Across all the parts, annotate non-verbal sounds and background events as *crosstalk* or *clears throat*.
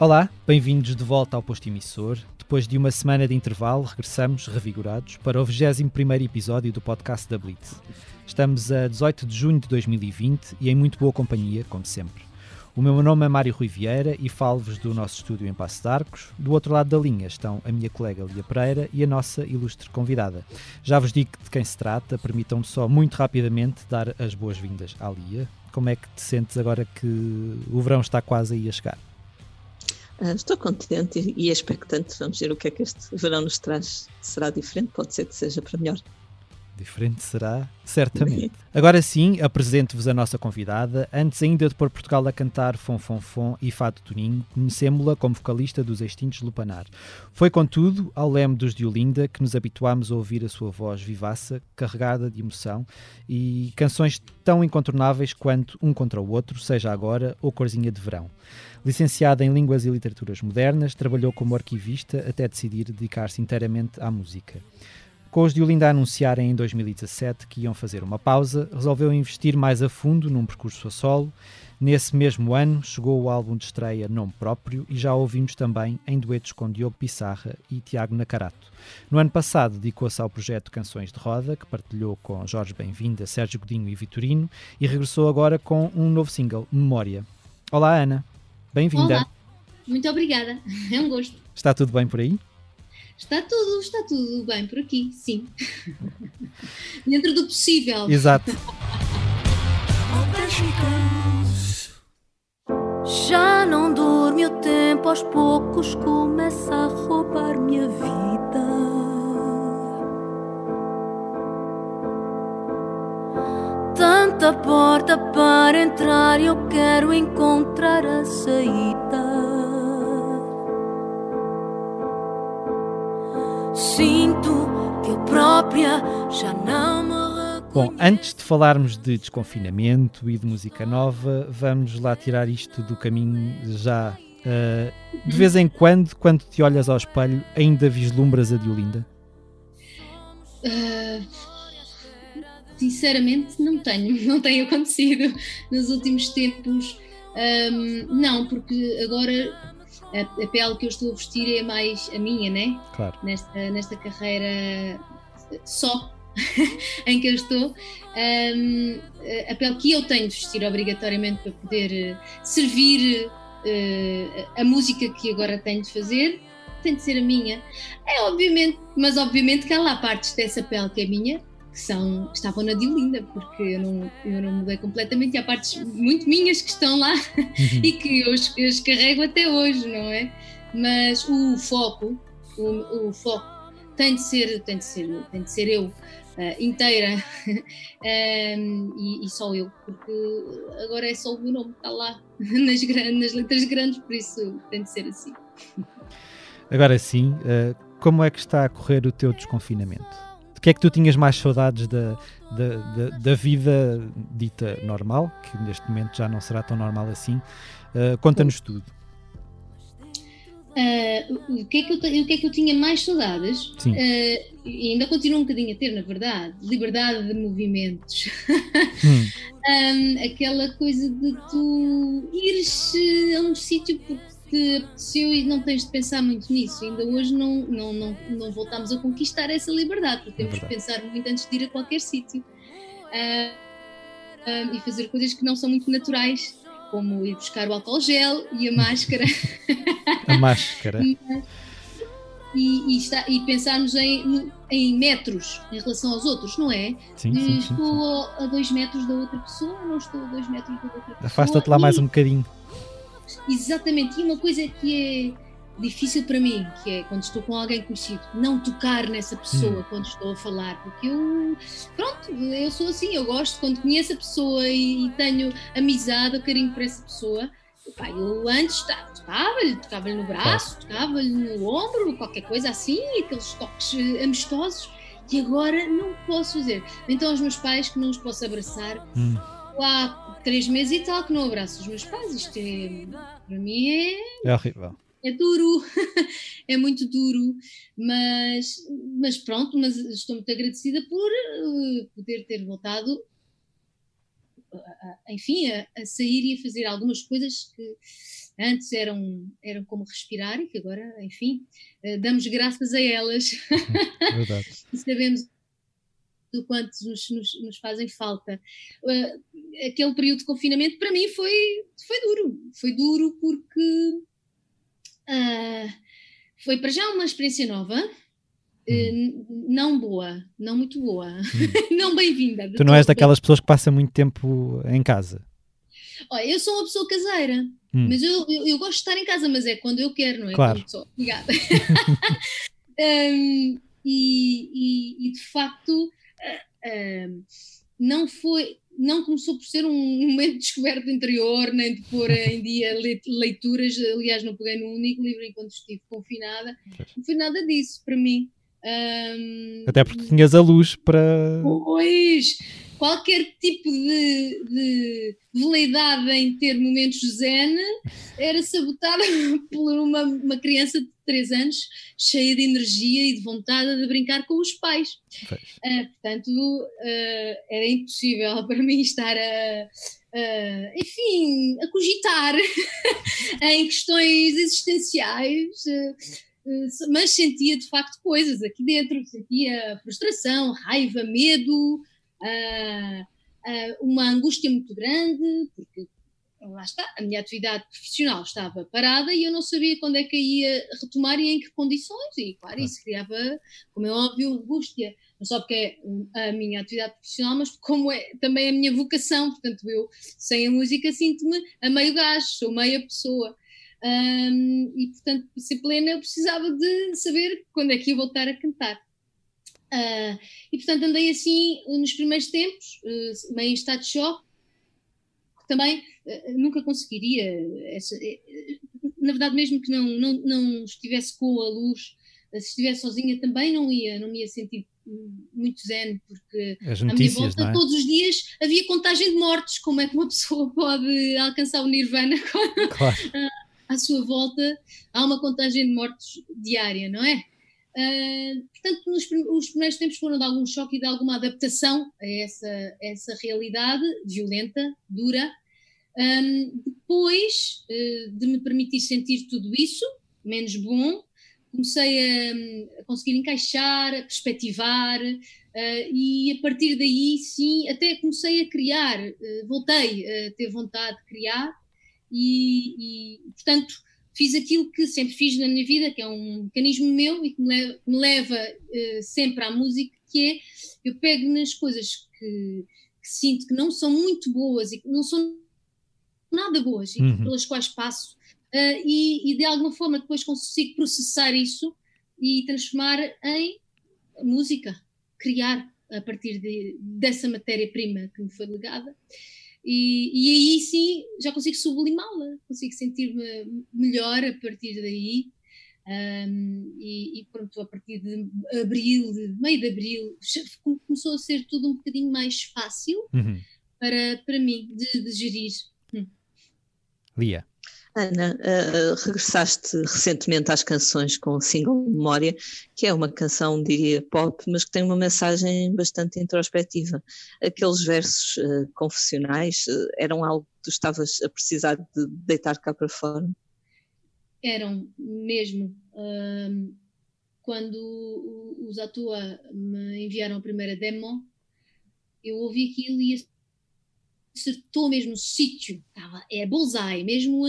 Olá, bem-vindos de volta ao posto emissor. Depois de uma semana de intervalo, regressamos revigorados para o 21º episódio do podcast da Blitz. Estamos a 18 de junho de 2020 e em muito boa companhia, como sempre. O meu nome é Mário Rui Vieira e falo-vos do nosso estúdio em Passo de Arcos. Do outro lado da linha estão a minha colega Lia Pereira e a nossa ilustre convidada. Já vos digo de quem se trata, permitam-me só muito rapidamente dar as boas-vindas à Lia. Como é que te sentes agora que o verão está quase aí a chegar? Uh, estou contente e, expectante. Vamos ver o que é que este verão nos traz. Será diferente? Pode ser que seja para melhor. Diferente será, certamente. Agora sim, apresento-vos a nossa convidada. Antes ainda de pôr Portugal a cantar Fom Fom Fom e Fado Toninho, conhecemos-la como vocalista dos Extintos Lupanar. Foi, contudo, ao leme dos de Olinda que nos habituámos a ouvir a sua voz vivaça, carregada de emoção e canções tão incontornáveis quanto Um Contra o Outro, Seja Agora ou Corzinha de Verão. Licenciada em Línguas e Literaturas Modernas, trabalhou como arquivista até decidir dedicar-se inteiramente à música. Com os de Olinda anunciarem em 2017 que iam fazer uma pausa, resolveu investir mais a fundo num percurso a solo. Nesse mesmo ano chegou o álbum de estreia Nome Próprio e já ouvimos também em duetos com Diogo Pissarra e Tiago Nacarato. No ano passado dedicou-se ao projeto Canções de Roda, que partilhou com Jorge Bem-vinda, Sérgio Godinho e Vitorino, e regressou agora com um novo single, Memória. Olá Ana, bem-vinda. Olá, muito obrigada, *laughs* é um gosto. Está tudo bem por aí? Está tudo, está tudo bem por aqui, sim. *laughs* Dentro do possível. Exato. Já não dorme o tempo, aos poucos começa a roubar minha vida. Tanta porta para entrar, eu quero encontrar a saída. Já não me Bom, antes de falarmos de desconfinamento e de música nova, vamos lá tirar isto do caminho já. Uh, de vez em quando, quando te olhas ao espelho, ainda vislumbras a Diolinda? Uh, sinceramente, não tenho. *laughs* Não tem acontecido nos últimos tempos. Um, não, porque agora a, a, pele que eu estou a vestir é mais a minha, né? Claro. Nesta, nesta carreira só *laughs* em que eu estou, um, a pele que eu tenho de vestir obrigatoriamente para poder eh, servir uh, a música que agora tenho de fazer tem de ser a minha. É obviamente, mas obviamente que há lá partes dessa pele que é minha que, são, que estavam na Diolinda, porque eu não, eu não mudei completamente e há partes muito minhas que estão lá uhum. *laughs* e que eu, eu as carrego até hoje, não é? Mas o foco, o, o foco tem de ser, tem de ser, tem de ser eu uh, inteira um, *laughs* e, e, só eu, porque agora é só o meu nome que está lá *laughs* nas, nas letras grandes, por isso tem de ser assim. Agora sim, uh, como é que está a correr o teu desconfinamento? De que é que tu tinhas mais saudades da, da, da, da vida dita normal, que neste momento já não será tão normal assim? Uh, Conta-nos tudo. Uh, o, que é que eu, o que é que eu tinha mais saudades? Sim. Uh, e ainda continuo um bocadinho a ter, na verdade, liberdade de movimentos. Hum. *laughs* um, aquela coisa de tu ires a um sítio porque te apeteceu e não tens de pensar muito nisso. Ainda hoje não, não, não, não voltamos a conquistar essa liberdade, porque temos é de pensar muito antes de ir a qualquer sítio uh, uh, e fazer coisas que não são muito naturais, como ir buscar o álcool gel e a máscara. *laughs* a máscara. *laughs* E, e, está, e pensarmos em, em metros em relação aos outros, não é? Sim, sim, estou sim, sim. a dois metros da outra pessoa, não estou a dois metros da outra pessoa. Afasta-te lá e, mais um bocadinho. Exatamente, e uma coisa que é difícil para mim, que é quando estou com alguém conhecido, não tocar nessa pessoa hum. quando estou a falar, porque eu, pronto, eu sou assim, eu gosto, quando conheço a pessoa e, e tenho amizade, carinho por essa pessoa, pá, eu antes tocava-lhe, tocava-lhe no braço, tocava-lhe no ombro, qualquer coisa assim, aqueles toques eh, amistosos, e agora não posso fazer. Então, os meus pais que não os posso abraçar, hum. há três meses e tal que não abraço os meus pais. Isto é, para mim é. É horrível. É duro, *laughs* é muito duro, mas, mas pronto, mas estou muito agradecida por uh, poder ter voltado enfim, a, a, sair e a fazer algumas coisas que antes eram, eram como respirar e que agora, enfim, uh, damos graças a elas. Verdade. *laughs* e sabemos do quanto nos, nos, nos fazem falta. Uh, aquele período de confinamento para mim foi, foi duro. Foi duro porque uh, foi para já uma experiência nova. Uh, não boa, não muito boa, hum. *laughs* não bem-vinda. Tu não és daquelas pessoas que passam muito tempo em casa? Olha, eu sou uma pessoa caseira, hum. mas eu, eu, eu, gosto de estar em casa, mas é quando eu quero, não é? Claro. Quando sou. Obrigada. *laughs* um, e, e, e, de facto, não foi, não começou por ser um momento de descoberta interior, nem de pôr em *laughs* dia leituras. Aliás, não peguei num único livro enquanto estive confinada. Não foi nada disso para mim. Um, Até porque tinhas a luz para. Pois! Qualquer tipo de, de veleidade em ter momentos zen era sabotada *laughs* por uma, uma criança de 3 anos cheia de energia e de vontade de brincar com os pais. Uh, portanto, uh, era impossível *laughs* para mim estar a. Uh, enfim, a cogitar *laughs* em questões existenciais, uh, mas sentia de facto coisas aqui dentro, sentia frustração, raiva, medo, uh, uma angústia muito grande, porque lá está, a minha atividade profissional estava parada e eu não sabia quando é que ia retomar e em que condições, e claro, isso criava, como é óbvio, angústia, não só porque é a minha atividade profissional, mas como é também a minha vocação, portanto eu, sem a música, sinto-me a meio gás, sou meia pessoa. Um, e portanto, para ser plena, eu precisava de saber quando é que ia voltar a cantar. Uh, e portanto andei assim nos primeiros tempos, uh, meio em estado de choque, também uh, nunca conseguiria, essa, na verdade mesmo que não, não, não estivesse com a luz, se estivesse sozinha também não ia, não me ia sentir muito zen, porque As notícias, à minha volta é? todos os dias havia contagem de mortes, como é que uma *laughs* pessoa pode alcançar o nirvana *laughs* claro. À sua volta há uma contagem de mortes diária, não é? Uh, portanto, nos, os primeiros tempos foram de algum choque e de alguma adaptação a essa, essa realidade violenta, dura. Um, depois uh, de me permitir sentir tudo isso, menos bom, comecei a, a conseguir encaixar, a perspectivar, uh, e a partir daí, sim, até comecei a criar, voltei a ter vontade de criar, e, e portanto fiz aquilo que sempre fiz na minha vida, que é um mecanismo meu e que me leva, me leva uh, sempre à música, que é eu pego nas coisas que, que, sinto que não são muito boas e que não são nada boas e uhum. pelas quais passo, uh, e, e, de alguma forma depois consigo processar isso e transformar em música, criar a partir de, dessa matéria-prima que me foi legada. E, e aí sim já consigo sublimá-la, consigo sentir-me melhor a partir daí. Um, e, e, pronto, a partir de abril, de meio de abril, começou a ser tudo um bocadinho mais fácil uhum. para, para mim de, de gerir. Hum. Lia. Ana, uh, regressaste recentemente às canções com o single Memória, que é uma canção, diria, pop, mas que tem uma mensagem bastante introspectiva. Aqueles versos uh, confessionais uh, eram algo que tu estavas a precisar de deitar cá para fora? Eram, mesmo. quando os Atua me enviaram a primeira demo, eu ouvi aquilo e acertou mesmo o sítio, é bullseye, mesmo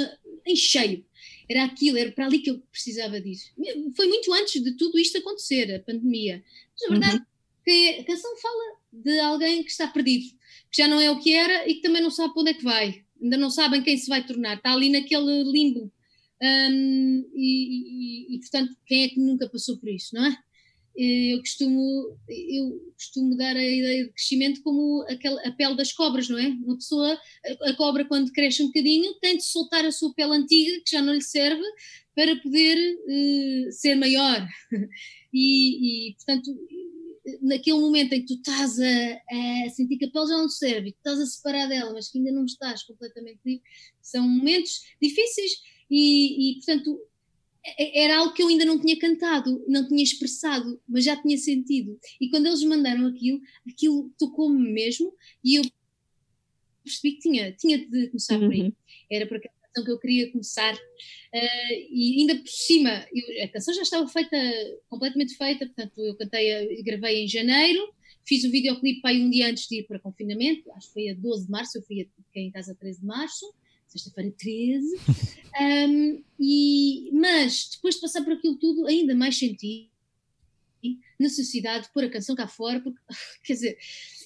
em cheio. Era aquilo, era para ali que eu precisava disso. Foi muito antes de tudo isto acontecer, a pandemia. Mas a verdade uhum. a canção fala de alguém que está perdido, que já não é o que era e que também não sabe para onde é que vai. Ainda não sabem quem se vai tornar, está ali naquele limbo. Um, e, e, e, portanto, quem é que nunca passou por isso, não é? Eu costumo, eu costumo dar a ideia de crescimento como aquela, a pele das cobras, não é? Uma pessoa, a, a, cobra quando cresce um bocadinho, tem de soltar a sua pele antiga, que já não lhe serve, para poder uh, ser maior. *laughs* e, e, portanto, naquele momento em que tu estás a, a, sentir que a pele já não serve, que estás a separar dela, mas que ainda não estás completamente livre, são momentos difíceis e, e portanto, era algo que eu ainda não tinha cantado, não tinha expressado, mas já tinha sentido. E quando eles mandaram aquilo, aquilo tocou-me mesmo e eu percebi que tinha, tinha de começar uhum. por aí. Uhum. Era por aquela canção que eu queria começar. Uh, e ainda por cima, eu, a canção já estava feita, completamente feita, portanto, eu cantei, gravei em janeiro, fiz o videoclipe aí um dia antes de ir para confinamento, acho que foi a 12 de março, eu fui a, em casa a 13 de março, sexta-feira 13, um, *laughs* e, mas depois de passar por aquilo tudo, ainda mais senti necessidade de pôr a canção cá fora, porque, *laughs* quer dizer,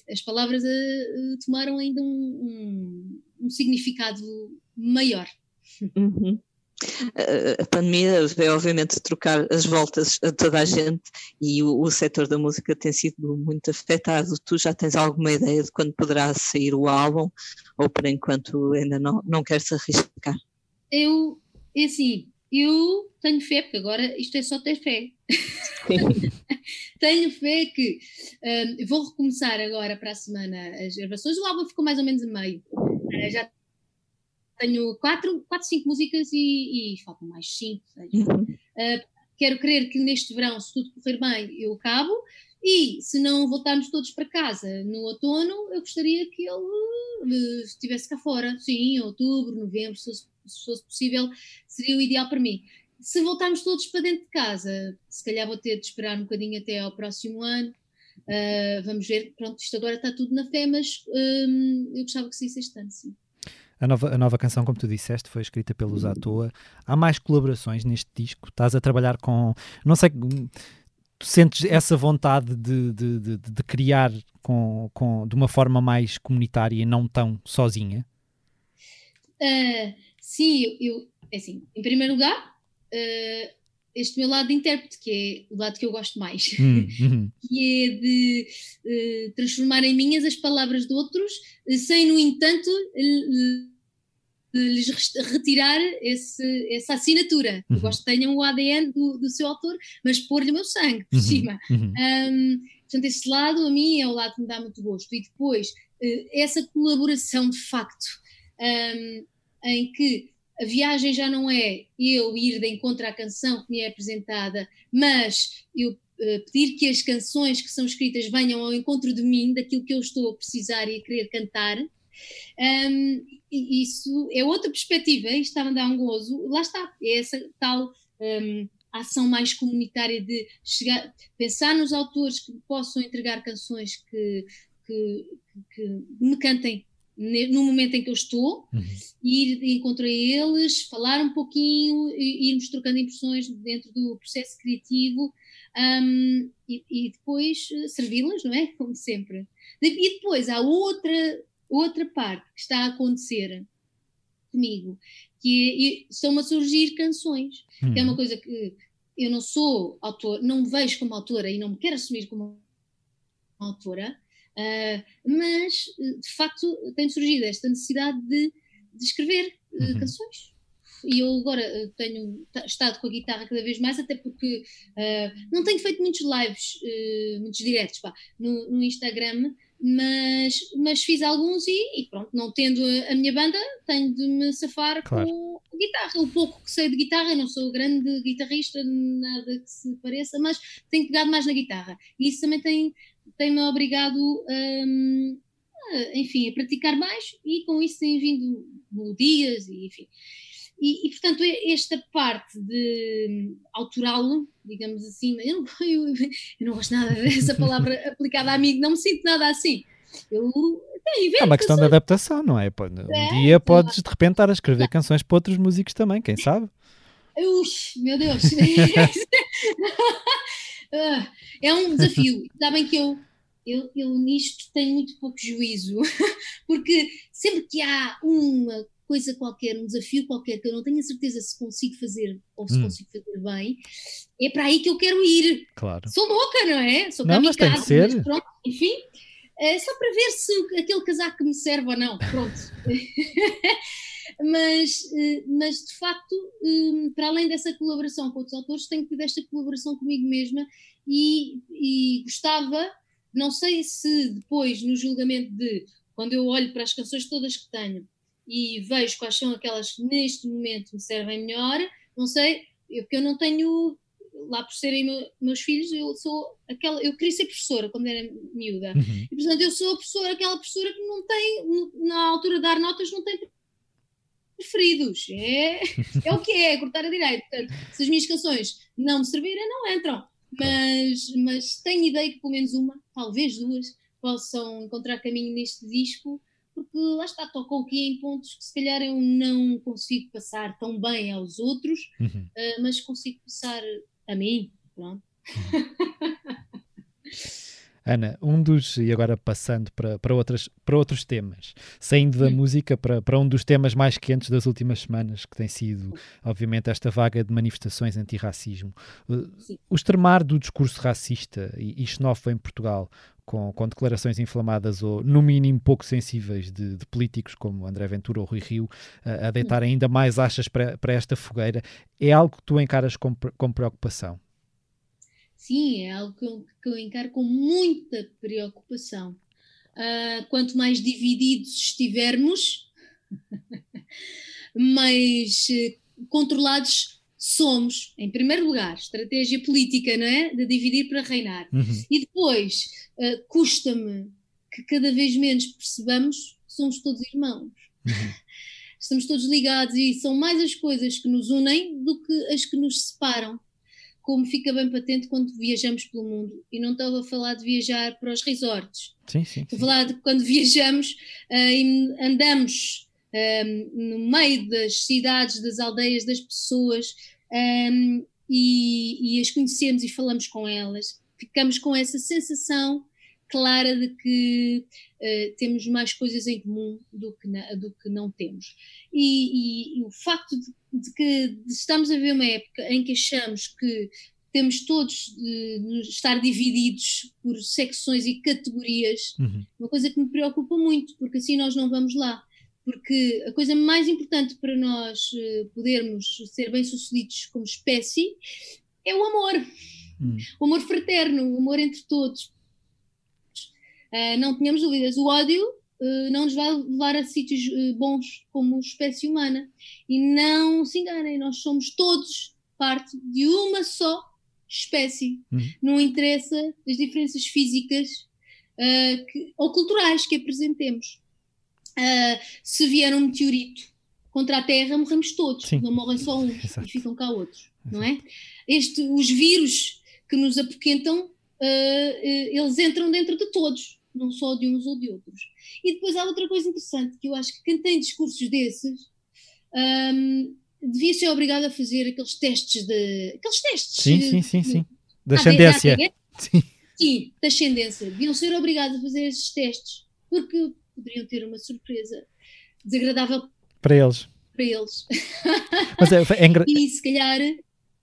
as palavras uh, tomaram ainda um, um, um significado maior. Uhum. A pandemia veio, obviamente, trocar as voltas a toda a gente e o, o setor da música tem sido muito afetado. Tu já tens alguma ideia de quando poderá sair o álbum ou por enquanto ainda não, não queres arriscar? Eu, é assim, eu tenho fé, porque agora isto é só ter fé. *laughs* tenho fé que um, vou recomeçar agora para a semana as gravações. O álbum ficou mais ou menos a meio. Uh, já tenho quatro, quatro cinco músicas e, e faltam mais cinco. Uhum. Uh, quero crer que neste verão, se tudo correr bem, eu acabo. E se não voltarmos todos para casa no outono, eu gostaria que ele uh, estivesse cá fora. Sim, outubro, novembro, se se fosse possível, seria o ideal para mim. Se voltarmos todos para dentro de casa, se calhar vou ter de esperar um bocadinho até ao próximo ano. Uh, vamos ver, pronto, isto agora está tudo na fé, mas um, eu gostava que saísse este ano, sim. A nova, a nova canção, como tu disseste, foi escrita pelos à toa. Há mais colaborações neste disco? Estás a trabalhar com. Não sei. Tu sentes essa vontade de, de, de, de criar com, com, de uma forma mais comunitária e não tão sozinha? Uh, sim, eu, é assim, em primeiro lugar, uh, este meu lado de intérprete, que é o lado que eu gosto mais, hum, *laughs* hum. que é de uh, transformar em minhas as palavras de outros, sem, no entanto, lhes retirar esse, essa assinatura. Uhum. Eu gosto que tenham o ADN do, do seu autor, mas pôr-lhe o meu sangue por uhum. cima. Uhum. Um, portanto, esse lado a mim é o lado que me dá muito gosto. E depois, essa colaboração de facto, um, em que a viagem já não é eu ir de encontro à canção que me é apresentada, mas eu uh, pedir que as canções que são escritas venham ao encontro de mim, daquilo que eu estou a precisar e a querer cantar. Um, isso é outra perspectiva, isto está a dar um gozo, lá está, é essa tal um, ação mais comunitária de chegar, pensar nos autores que possam entregar canções que, que, que me cantem no momento em que eu estou, uhum. ir encontrar eles, falar um pouquinho, irmos trocando impressões dentro do processo criativo um, e, e, depois eh, servi-las, não é? *laughs* Como sempre. E depois há outra, outra parte que está a acontecer comigo, que é, estão a surgir canções, uhum. que é uma uhum. coisa que eu não sou autor, não me vejo como autora e não me quero assumir como autora, mas, de facto, tem surgido esta necessidade de, de escrever uh, uhum. canções. E eu agora tenho estado com a guitarra cada vez mais, até porque uh, não tenho feito muitos lives, muitos diretos pá, no, no, Instagram, mas, mas fiz alguns e, e, pronto, não tendo a minha banda, tenho de me safar claro. com a guitarra. O pouco que sei de guitarra, não sou grande guitarrista, nada que se pareça, mas tenho pegado mais na guitarra. E isso também tem tem-me obrigado um, a, enfim, a praticar mais e com isso tem vindo melodias e enfim. E, e, portanto, esta parte de autoral, digamos assim, *laughs* eu não, eu, eu não gosto nada dessa *laughs* palavra aplicada a mim, não me sinto nada assim. Eu é uma questão de adaptação, não é? Um é, dia podes de repente estar a escrever canções para outros músicos também, quem sabe? Ux, meu Deus! *laughs* Ah, é um desafio. Sabem que eu, eu, eu nisto tenho muito pouco juízo, *laughs* porque sempre que há uma coisa qualquer, um desafio qualquer que eu não tenho a certeza se consigo fazer ou se hum. consigo fazer bem, é para aí que eu quero ir. Claro. Sou louca, não é? Sou não, mas tem que ser. Pronto, enfim, é só para ver se aquele casaco me serve ou não. Pronto. *laughs* mas, eh, mas de facto, hum, para além dessa colaboração com outros autores, tenho tido esta colaboração comigo mesma e, e gostava, não sei se depois no julgamento de quando eu olho para as canções todas que tenho e vejo quais são aquelas que neste momento me servem melhor, não sei, porque eu não tenho lá por serem meu, meus filhos, eu sou aquela, eu queria ser professora quando era miúda. Uhum. E portanto eu sou a professora, aquela professora que não tem, na altura de dar notas, não tem preferidos. É, é o que é, é cortar a direita. Portanto, se as minhas canções não me servirem, não entram. Mas, mas tenho ideia que pelo menos uma, talvez duas, possam encontrar caminho neste disco, porque lá está, tocam aqui em pontos que se calhar eu não consigo passar tão bem aos outros, Uhum. uh, mas consigo passar a mim. Pronto. *laughs* Ana, um dos, e agora passando para, para, outras, para outros temas, saindo da Hum. música para, para um dos temas mais quentes das últimas semanas, que tem sido, obviamente, esta vaga de manifestações antirracismo. Uh, Sim. O extremar do discurso racista e, e xenófobo em Portugal, com, com declarações inflamadas ou, no mínimo, pouco sensíveis de, de políticos como André Ventura ou Rui Rio, a, a deitar ainda mais achas para, para esta fogueira, é algo que tu encaras com, com preocupação? Sim, é algo que eu, que eu encaro com muita preocupação. Ah, quanto mais divididos estivermos, *laughs* mais eh, controlados somos. Em primeiro lugar, estratégia política, não é? De dividir para reinar. Uhum. E depois, ah, custa-me que cada vez menos percebamos que somos todos irmãos. Uhum. *laughs* Estamos todos ligados e são mais as coisas que nos unem do que as que nos separam. Como fica bem patente quando viajamos pelo mundo. E não estava a falar de viajar para os resorts. Sim, sim. Estou a falar de quando viajamos ah, e andamos ah, no meio das cidades, das aldeias, das pessoas ah, e, e as conhecemos e falamos com elas. Ficamos com essa sensação clara de que ah, temos mais coisas em comum do que, na- do que não temos. E, e- e o facto de, de que estamos a ver uma época em que achamos que temos todos de estar divididos por secções e categorias, Uhum. uma coisa que me preocupa muito, porque assim nós não vamos lá. Porque a coisa mais importante para nós eh, podermos ser bem-sucedidos como espécie é o amor. Hum. O amor fraterno, o amor entre todos. Ah, não tenhamos dúvidas, o ódio eh, não nos vai levar a sítios eh, bons como espécie humana. E não se enganem, nós somos todos parte de uma só espécie. Uhum. Não interessa as diferenças físicas que- ou culturais que apresentemos. Se vier um meteorito contra a Terra, morremos todos, Sim. não morrem só uns Exato. e ficam cá outros, não é? Este, os vírus que nos apoquentam, eh, eles entram dentro de todos, não só de uns ou de outros. E depois há outra coisa interessante, que eu acho que quem tem discursos desses ahm, devia ser obrigado a fazer aqueles testes de. aqueles testes. Sim, eh, sim, sim, sim. Da Ah, ascendência. da- Sim. Sim, da ascendência. Deviam ser obrigados a fazer esses testes, porque poderiam ter uma surpresa desagradável Para eles. para eles. *laughs* Mas é, é engra- E se calhar.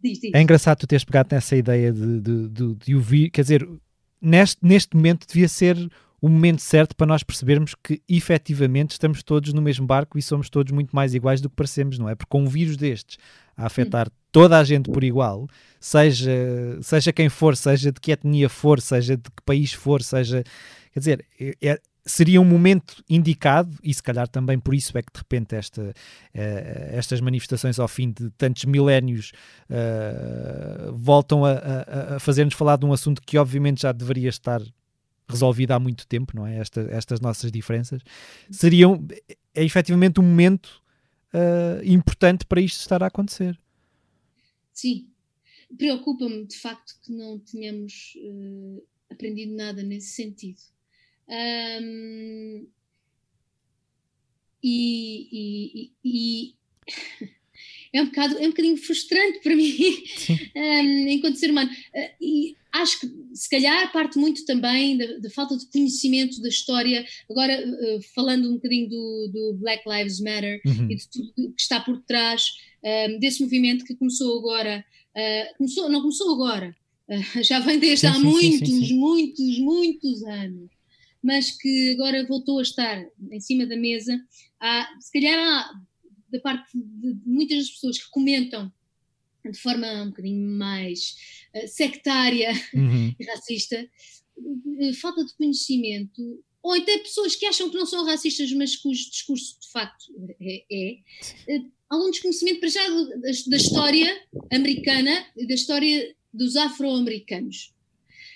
Diz, diz. é engraçado tu teres pegado nessa ideia de, de, de, de ouvir, quer dizer, neste, neste momento devia ser o momento certo para nós percebermos que efetivamente estamos todos no mesmo barco e somos todos muito mais iguais do que parecemos, não é? Porque com um vírus destes a afetar toda a gente por igual, seja, seja quem for, seja de que etnia for, seja de que país for, seja. Quer dizer, é- é- seria um momento indicado, e se calhar também por isso é que de repente esta, eh, estas manifestações ao fim de tantos milénios eh, voltam a, a- a fazer-nos falar de um assunto que obviamente já deveria estar resolvido há muito tempo, não é? Esta- estas nossas diferenças seriam é efetivamente um momento eh, importante para isto estar a acontecer. Sim. Preocupa-me de facto que não tenhamos aprendido nada nesse sentido. Ahm, e, e- e- *laughs* é, um bocado, é um bocadinho frustrante para *laughs* mim ahm, enquanto ser humano. Ah, e acho que se calhar parte muito também da, da falta de conhecimento da história. Agora, eh, falando um bocadinho do, do Black Lives Matter, Uhum. e de tudo que está por trás um, desse movimento que começou agora, uh, começou, não começou agora, uh, *laughs* já vem desde Sim, há sim, muitos, sim. muitos, muitos anos, mas que agora voltou a estar em cima da mesa. Há, se calhar há, da parte de muitas das pessoas que comentam de forma um bocadinho mais uh, sectária *laughs* Uhum. e racista, eh, falta de conhecimento, ou até pessoas que acham que não são racistas, mas cujo discurso de facto é, é eh, algum desconhecimento para já da, história americana e da história dos afro-americanos,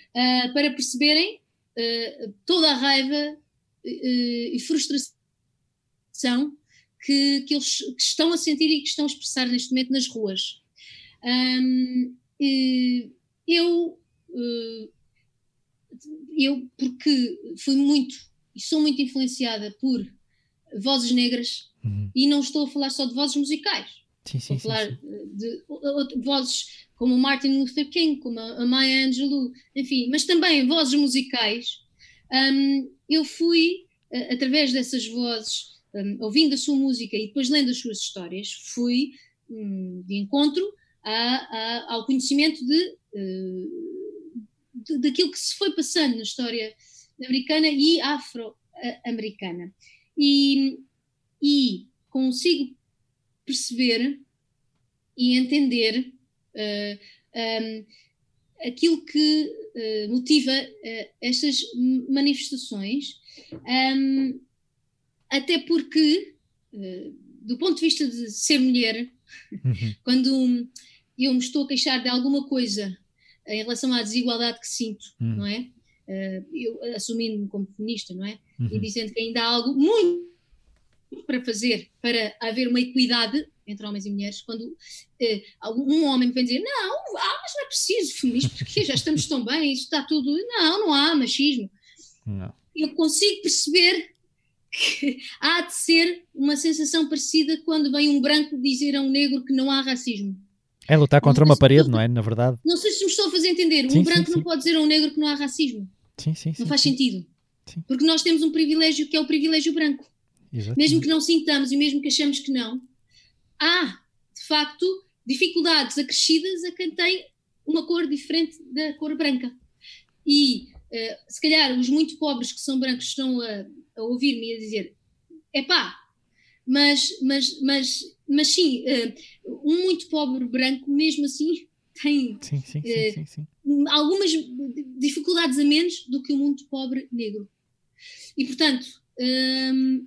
uh, para perceberem uh, toda a raiva e frustração que, que eles que estão a sentir e que estão a expressar neste momento nas ruas. Um, eu, eu, porque fui muito e sou muito influenciada por vozes negras, uhum. e não estou a falar só de vozes musicais. Sim, sim, estou a falar sim, sim. de vozes como Martin Luther King, como a Maya Angelou, enfim, mas também vozes musicais. Um, eu fui, através dessas vozes, um, ouvindo a sua música e depois lendo as suas histórias, fui um, de encontro a, a, ao conhecimento de, uh, de, daquilo que se foi passando na história americana e afro-americana. E, e consigo perceber e entender um, aquilo que uh, motiva uh, estas manifestações, um, até porque, do ponto de vista de ser mulher, uhum. *laughs* quando eu me estou a queixar de alguma coisa em relação à desigualdade que sinto, uhum. não é? eu assumindo-me como feminista, não é? Uhum. E dizendo que ainda há algo muito para fazer para haver uma equidade entre homens e mulheres, quando eh, um homem me vem dizer não, ah, mas não é preciso feminismo, porque já estamos tão bem, isso está tudo. Não, não há machismo. Não. Eu consigo perceber que há de ser uma sensação parecida quando vem um branco dizer a um negro que não há racismo. É lutar contra uma parede, não é? Na verdade. Não sei se me estou a fazer entender. Sim, um branco sim, sim. não pode dizer a um negro que não há racismo. Sim, sim, não faz sentido. Porque nós temos um privilégio que é o privilégio branco. Exatamente. Mesmo que não sintamos e mesmo que achamos que não, há, de facto, dificuldades acrescidas a quem tem uma cor diferente da cor branca. E uh, se calhar os muito pobres que são brancos estão a, a ouvir-me e a dizer: epá, mas, mas, mas, mas sim, uh, um muito pobre branco, mesmo assim, *laughs* tem sim, sim, uh, sim, sim, algumas dificuldades a menos do que o um muito pobre negro. E portanto. Um,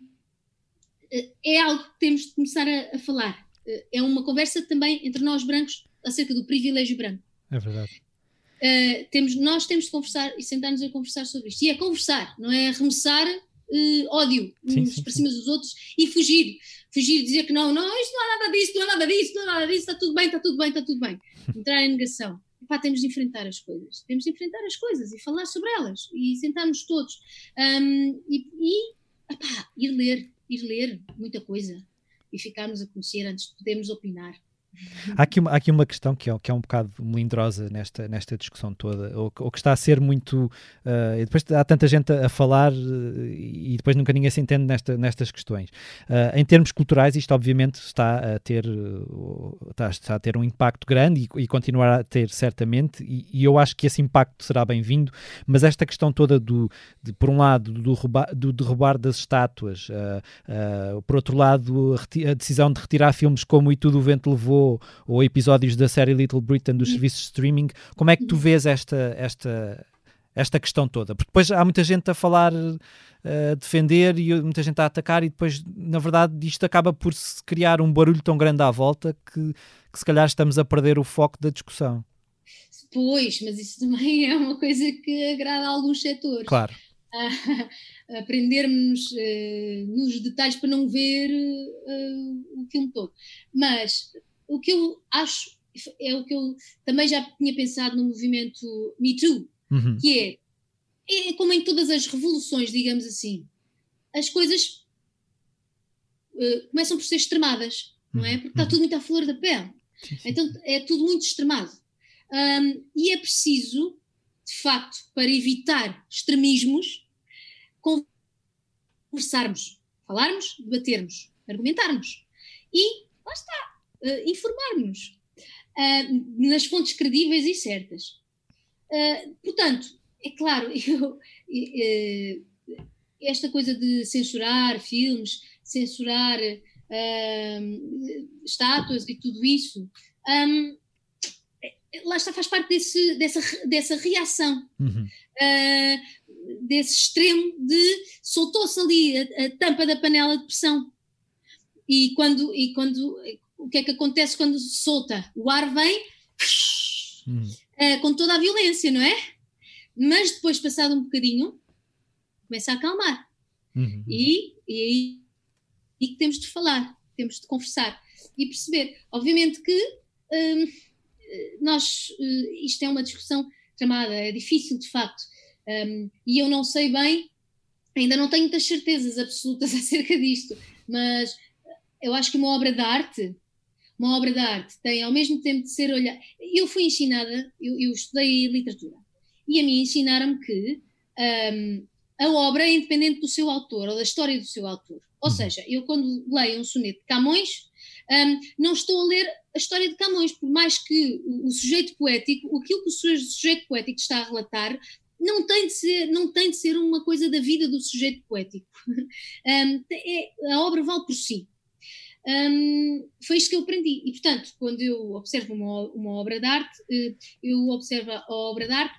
é algo que temos de começar a, a, falar. É uma conversa também entre nós brancos acerca do privilégio branco. É verdade. Uh, temos, nós temos de conversar e sentar-nos a conversar sobre isto. E é conversar, não é arremessar uh, ódio sim, uns sim, para cima dos outros e fugir. Fugir, dizer que não, não, isto não há nada disso, não há nada disso, não há nada disso, está tudo bem, está tudo bem, está tudo bem. *laughs* Entrar em negação. Epá, temos de enfrentar as coisas. Temos de enfrentar as coisas e falar sobre elas e sentarmos todos. Um, e, e epá, ir ler, ir ler muita coisa e ficarmos a conhecer antes de podermos opinar. Há aqui, uma, há aqui uma questão que é, que é um bocado melindrosa nesta, nesta discussão toda, ou, ou que está a ser muito. Uh, depois há tanta gente a, a falar uh, e depois nunca ninguém se entende nesta, nestas questões. Uh, em termos culturais, isto obviamente está a ter, está, está, a ter um impacto grande e, e continuará a ter certamente, e, e, eu acho que esse impacto será bem-vindo, mas esta questão toda do, de, por um lado, do, roubar, do derrubar das estátuas, por outro lado, a, a decisão de retirar filmes como E Tudo o Vento Levou ou, episódios da série Little Britain dos serviços de streaming. Como é que tu vês esta, esta, esta questão toda? Porque depois há muita gente a falar, a defender e muita gente a atacar, e depois, na verdade, isto acaba por se criar um barulho tão grande à volta que, que se calhar estamos a perder o foco da discussão. Pois, mas isso *laughs* também é uma coisa que agrada a alguns setores. Claro. *laughs* aprendermos uh, nos detalhes para não ver uh, o filme todo. Mas o que eu acho é o que eu também já tinha pensado no movimento Me Too, uhum. que é, é como em todas as revoluções, digamos assim, as coisas uh, começam por ser extremadas, não é? Porque está uhum. tudo muito à flor da pele. Então é tudo muito extremado. Um, e é preciso, de facto, para evitar extremismos, conversarmos, falarmos, debatermos, argumentarmos. E lá está, uh, informarmos uh, nas fontes credíveis e certas. Uh, portanto, é claro, *laughs* eu, esta coisa de censurar filmes, censurar estátuas e tudo isso, um, lá está, faz parte desse, dessa, dessa reação. Uhum. Uh, desse extremo de soltou-se ali a, a, tampa da panela de pressão. E quando, e quando o que é que acontece quando se solta? O ar vem, hum. uh, com toda a violência, não é? Mas depois, passado um bocadinho, começa a acalmar. Uhum. E, e aí e temos de falar, temos de conversar e perceber. Obviamente que hum, nós, eh, isto é uma discussão chamada, é difícil de facto, um, e eu não sei bem, ainda não tenho muitas certezas absolutas *laughs* acerca disto, mas eu acho que uma obra de arte, uma obra de arte tem ao mesmo tempo de ser olhada. Eu fui ensinada, eu, eu estudei literatura, e a mim ensinaram-me que um, a obra é independente do seu autor ou da história do seu autor. Ou uhum. seja, eu quando leio um soneto de Camões, um, não estou a ler a história de Camões, por mais que o, o sujeito poético, aquilo que o sujeito poético está a relatar, não tem de ser, não tem de ser uma coisa da vida do sujeito poético. *laughs* Um, é, a obra vale por si. Um, foi isto que eu aprendi. E, portanto, quando eu observo uma, uma obra de arte, eh, eu observo a obra de arte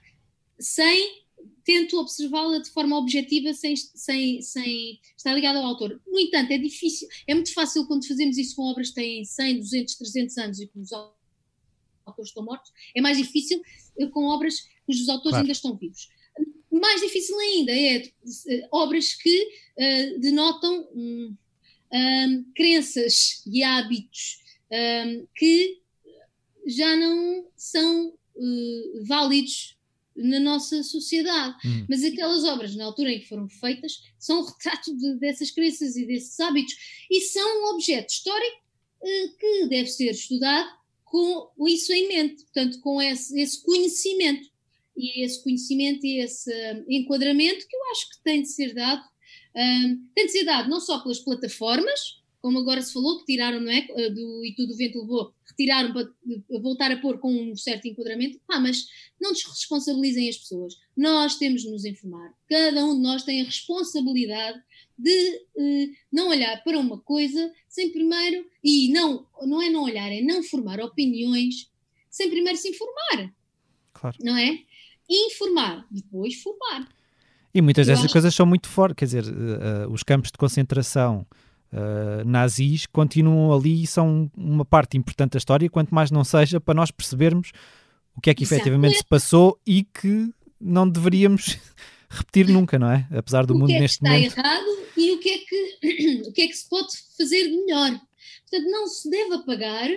sem tento observá-la de forma objetiva sem, sem, sem estar ligada ao autor. No entanto, é difícil, é muito fácil quando fazemos isso com obras que têm 100, 200, 300 anos e que os autores estão mortos, é mais difícil eh, com obras cujos autores claro. ainda estão vivos. Mais difícil ainda é uh, obras que uh, denotam um, crenças e hábitos que já não são uh, válidos na nossa sociedade. Hum. Mas aquelas obras, na altura em que foram feitas, são um retrato de, dessas crenças e desses hábitos e são um objeto histórico eh, que deve ser estudado com isso em mente, portanto, com esse, esse conhecimento. E esse conhecimento e esse um, enquadramento que eu acho que tem de ser dado, um, tem de ser dado não só pelas plataformas, como agora se falou, que tiraram, não é? Eh, do E Tudo o Vento Levou, retiraram para voltar a pôr com um certo enquadramento. Ah, mas não desresponsabilizem as pessoas. Nós temos de nos informar. Cada um de nós tem a responsabilidade de eh, não olhar para uma coisa sem primeiro, e não, não é não olhar, é não formar opiniões sem primeiro se informar. Claro. Não é? Informar, depois formar. E muitas dessas acho... coisas são muito fortes, quer dizer, uh, os campos de concentração uh, nazis continuam ali e são uma parte importante da história, quanto mais não seja para nós percebermos o que é que efetivamente se passou e que não deveríamos *laughs* repetir nunca, não é? Apesar do o mundo que é neste que está momento. errado e o que, é que, *clears throat* o que é que se pode fazer de melhor. Portanto, não se deve apagar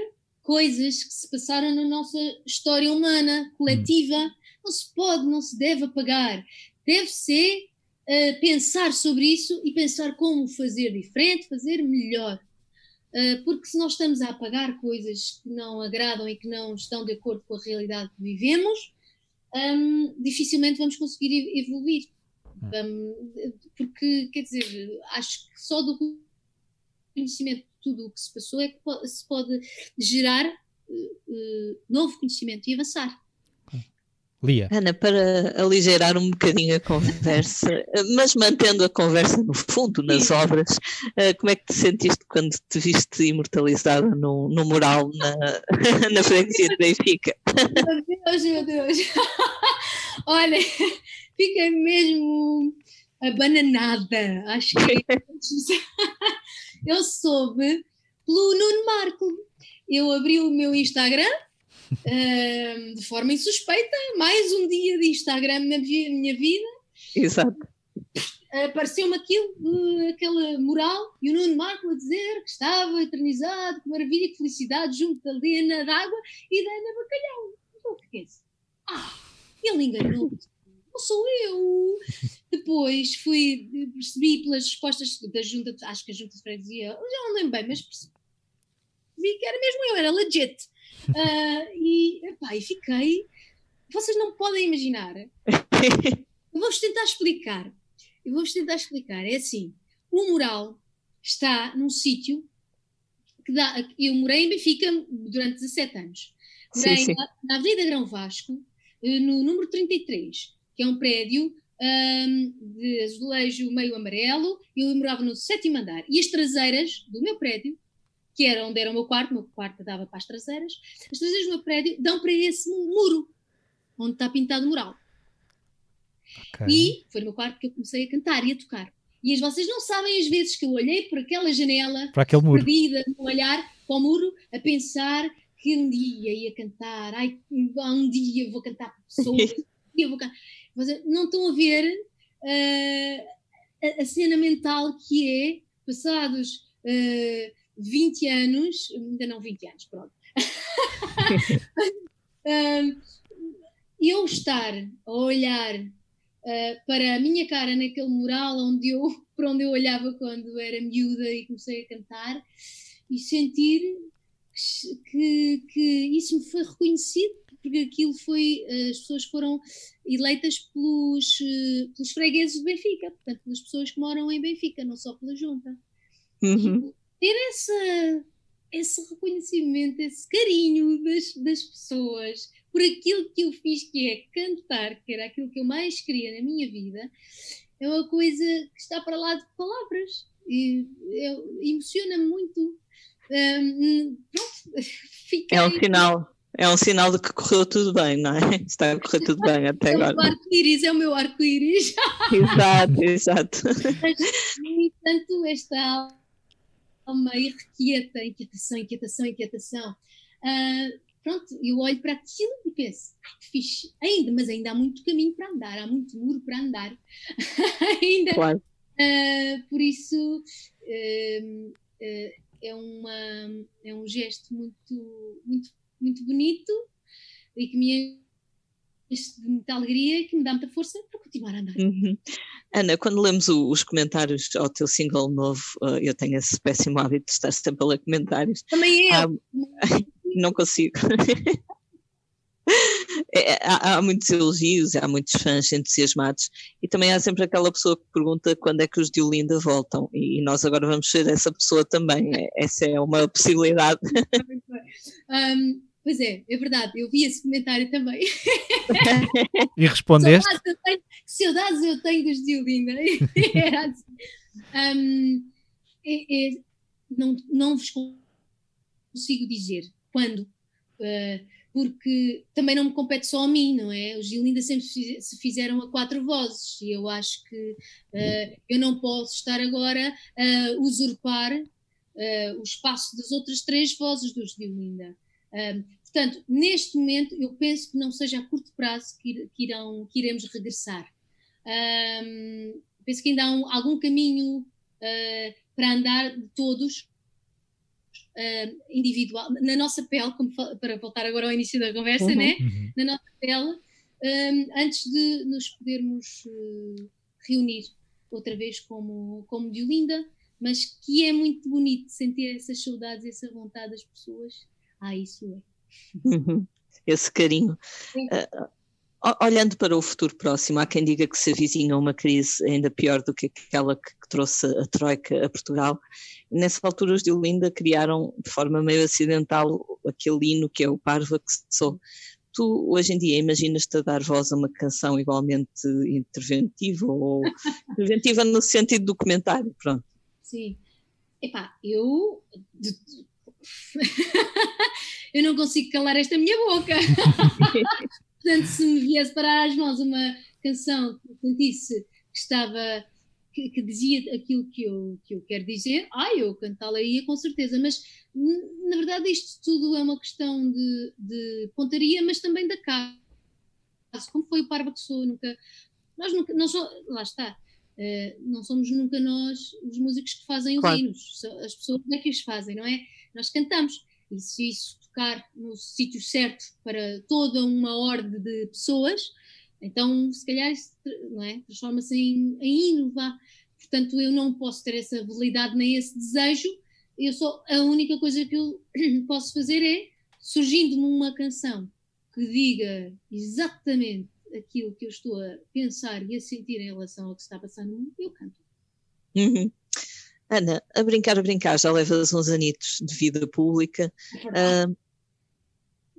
coisas que se passaram na nossa história humana, coletiva. Hum. Não se pode, não se deve apagar. Deve ser uh, pensar sobre isso e pensar como fazer diferente, fazer melhor. Uh, porque se nós estamos a apagar coisas que não agradam e que não estão de acordo com a realidade que vivemos, um, dificilmente vamos conseguir evoluir. Um, porque, quer dizer, acho que só do conhecimento de tudo o que se passou é que se pode gerar uh, novo conhecimento e avançar. Lia. Ana, para aligerar um bocadinho a conversa, *laughs* mas mantendo a conversa no fundo, nas obras, eh, como é que te sentiste quando te viste imortalizada no, no mural na, *laughs* na freguesia de Benfica? Meu Deus, meu Deus! *laughs* Olha, fiquei mesmo abananada. Acho que eu soube pelo Nuno Marco. Eu abri o meu Instagram uh, de forma insuspeita, mais um dia de Instagram na minha vida. Exato. Apareceu-me aquilo, uh, aquele mural, e o Nuno Marco a dizer que estava eternizado, que maravilha, que felicidade, junto da Lena d'Água e da Ana Bacalhau. Então, é isso? Ah, ele enganou-me. Não sou eu. Depois fui, percebi pelas respostas da junta, acho que a junta de freguesia, já não lembro bem, mas percebi que era mesmo eu, era legit. Uh, e, epá, e fiquei. Vocês não podem imaginar. *laughs* Eu vou-vos tentar explicar. Eu vou-vos tentar explicar. É assim: o mural está num sítio que dá. Eu morei em Benfica durante 17 anos. Morei sim, sim. Na, na Avenida Grão Vasco, eh, no número 33, que é um prédio um, de azulejo meio amarelo. Eu morava no sétimo andar. E as traseiras do meu prédio que era onde era o meu quarto, o meu quarto dava para as traseiras, as traseiras do meu prédio dão para esse muro, onde está pintado o mural. Okay. E foi no meu quarto que eu comecei a cantar e a tocar. E as vocês não sabem as vezes que eu olhei por aquela janela, para aquele muro. perdida, no olhar para o muro, a pensar que um dia ia cantar, ai, um dia vou cantar para pessoas, *laughs* um dia vou cantar. Não estão a ver uh, a, a, cena mental que é, passados uh, 20 anos, ainda não 20 anos, pronto. *laughs* eu estar a olhar uh, para a minha cara naquele mural onde eu, *laughs* para onde eu olhava quando era miúda e comecei a cantar e sentir que, que isso me foi reconhecido porque aquilo foi, as pessoas foram eleitas pelos, pelos fregueses de Benfica, portanto, pelas pessoas que moram em Benfica, não só pela junta. Uhum. Ter essa, esse reconhecimento, esse carinho das, das pessoas por aquilo que eu fiz, que é cantar, que era aquilo que eu mais queria na minha vida, é uma coisa que está para lá de palavras. E emociona-me muito. Um, pronto, *laughs* fiquei... É um sinal. É um sinal de que correu tudo bem, não é? *laughs* Está a correr tudo bem até é agora. O arco-íris é o meu arco-íris. *laughs* exato, exato. Mas, no entanto, esta alma irrequieta, inquietação, inquietação, inquietação. Uh, pronto, eu olho para aquilo e penso, que fixe, ainda, mas ainda há muito caminho para andar, há muito muro para andar. *laughs* ainda. Claro. Uh, por isso, uh, é, uma, é um gesto muito, muito muito bonito e que me enche de muita alegria e que me dá muita força para continuar a andar. Uhum. Ana, quando lemos o, os comentários ao teu single novo, uh, eu tenho esse péssimo hábito de estar sempre a ler comentários. Também eu! Ah, *laughs* não consigo. *laughs* É, há, há, muitos elogios, há muitos fãs entusiasmados e também há sempre aquela pessoa que pergunta quando é que os de Olinda voltam e nós agora vamos ser essa pessoa também, é, essa é uma possibilidade. *laughs* um, Pois é, é verdade, eu vi esse comentário também. *laughs* E respondeste? Saudades eu tenho, que saudades eu tenho dos de Olinda. *laughs* Era assim. Um, é, é, não, não vos consigo dizer quando, uh, porque também não me compete só a mim, não é? Os Gil sempre se fizeram a quatro vozes e eu acho que uh, eu não posso estar agora a usurpar uh, o espaço das outras três vozes dos de Olinda. Um, portanto, neste momento, eu penso que não seja a curto prazo que, que, irão, que iremos regressar. Um, penso que ainda há um, algum caminho uh, para andar de todos, uh, individual, na nossa pele, como, para voltar agora ao início da conversa, uhum. né? Uhum. na nossa pele, antes de nos podermos uh, reunir outra vez como, como de Olinda, mas que é muito bonito sentir essas saudades, essa vontade das pessoas ah, isso é. Uhum. Esse carinho. Uh, olhando para o futuro próximo, há quem diga que se avizinha uma crise ainda pior do que aquela que, que trouxe a Troika a Portugal. Nessa altura, os de Olinda criaram de forma meio acidental aquele hino que é o Parva que sou. Tu, hoje em dia, imaginas-te a dar voz a uma canção igualmente interventiva ou *laughs* interventiva no sentido do comentário, pronto. Sim. Epá, eu *laughs* eu não consigo calar esta minha boca. *laughs* Portanto, se me viesse parar às mãos uma canção que sentisse que estava, que, que, dizia aquilo que eu, que eu quero dizer, ah, eu cantá-la ia com certeza, mas na verdade isto tudo é uma questão de, de pontaria, mas também da casa. Como foi o Parva que sou, nunca. Nós nunca. Nós só, lá está. Uh, não somos nunca nós os músicos que fazem os claro. hinos, as pessoas é que os fazem, não é? Nós cantamos. E se isso tocar no sítio certo para toda uma ordem de pessoas, então se calhar isso é? transforma-se em, em. Portanto, eu não posso ter essa habilidade nem esse desejo. Eu só, a única coisa que eu *clears throat* posso fazer é, surgindo-me uma canção que diga exatamente aquilo que eu estou a pensar e a sentir em relação ao que está passando eu canto. Uhum. Ana, a brincar, a brincar, já levas uns anitos de vida pública. Uh,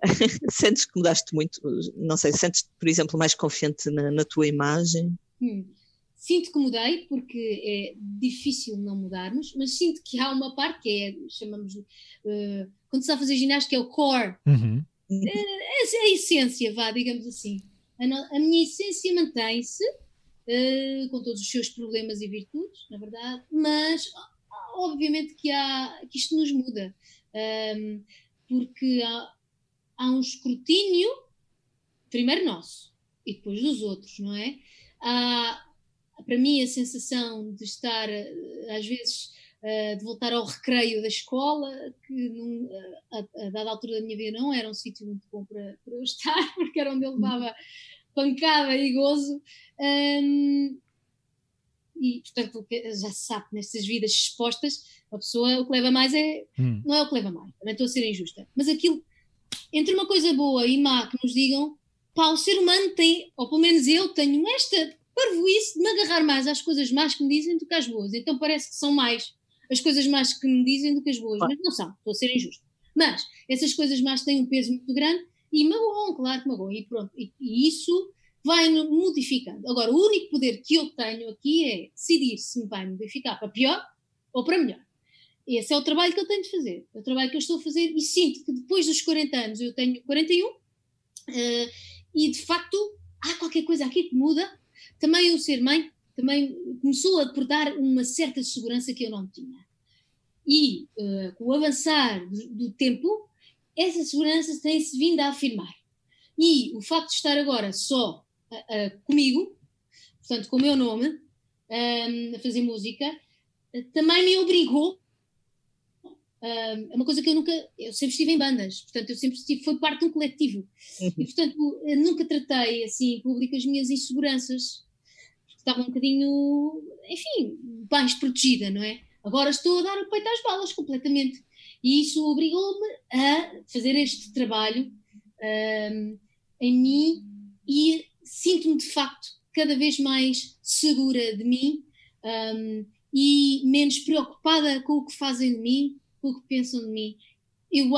*laughs* sentes que mudaste muito? Não sei, sentes por exemplo, mais confiante na, na tua imagem? Hum. Sinto que mudei, porque é difícil não mudarmos, mas sinto que há uma parte que é, chamamos, uh, quando se está a fazer ginástica, é o core. Uhum. É, é, a essência, vá, digamos assim. A, no, a minha essência mantém-se, uh, com todos os seus problemas e virtudes, na verdade, mas obviamente que, há, que isto nos muda, um, porque há, há um escrutínio, primeiro nosso e depois dos outros, não é? Há, para mim, a sensação de estar, eh, às vezes, uh, de voltar ao recreio da escola, que num, a, a, dada altura da minha vida não era um sítio muito bom para, para eu *laughs* estar, porque era onde eu levava pancada e gozo. Um, e, portanto, já se sabe, nestas vidas expostas, a pessoa o que leva mais é. Hum. Não é o que leva mais, também estou a ser injusta. Mas aquilo, entre uma coisa boa e má que nos digam, pá, o ser humano tem, ou pelo menos eu tenho esta parvoíce de me agarrar mais às coisas más que me dizem do que às boas. Então parece que são mais as coisas más que me dizem do que as boas, mas não são, estou a ser injusto. Mas essas coisas más têm um peso muito grande e magoam, claro que magoam, e pronto. E, e isso vai modificando. Agora, o único poder que eu tenho aqui é decidir se me vai modificar para pior ou para melhor. Esse é o trabalho que eu tenho de fazer, é o trabalho que eu estou a fazer e sinto que depois dos 40 anos, eu tenho 41, uh, eh, e de facto há qualquer coisa aqui que muda. Também o ser mãe também começou a dar uma certa segurança que eu não tinha. E uh, com o avançar do, do tempo, essa segurança tem-se vindo a afirmar. E o facto de estar agora só uh, uh, comigo, portanto, com o meu nome, um, a fazer música, também me obrigou é uma coisa que eu nunca, eu sempre estive em bandas, portanto eu sempre estive, foi parte de um coletivo uhum. e portanto nunca tratei assim em público as minhas inseguranças, estava um bocadinho, enfim, mais protegida, não é? Agora estou a dar o peito às balas completamente e isso obrigou-me a fazer este trabalho um, em mim e sinto-me de facto cada vez mais segura de mim um, e menos preocupada com o que fazem de mim o que pensam de mim. Eu,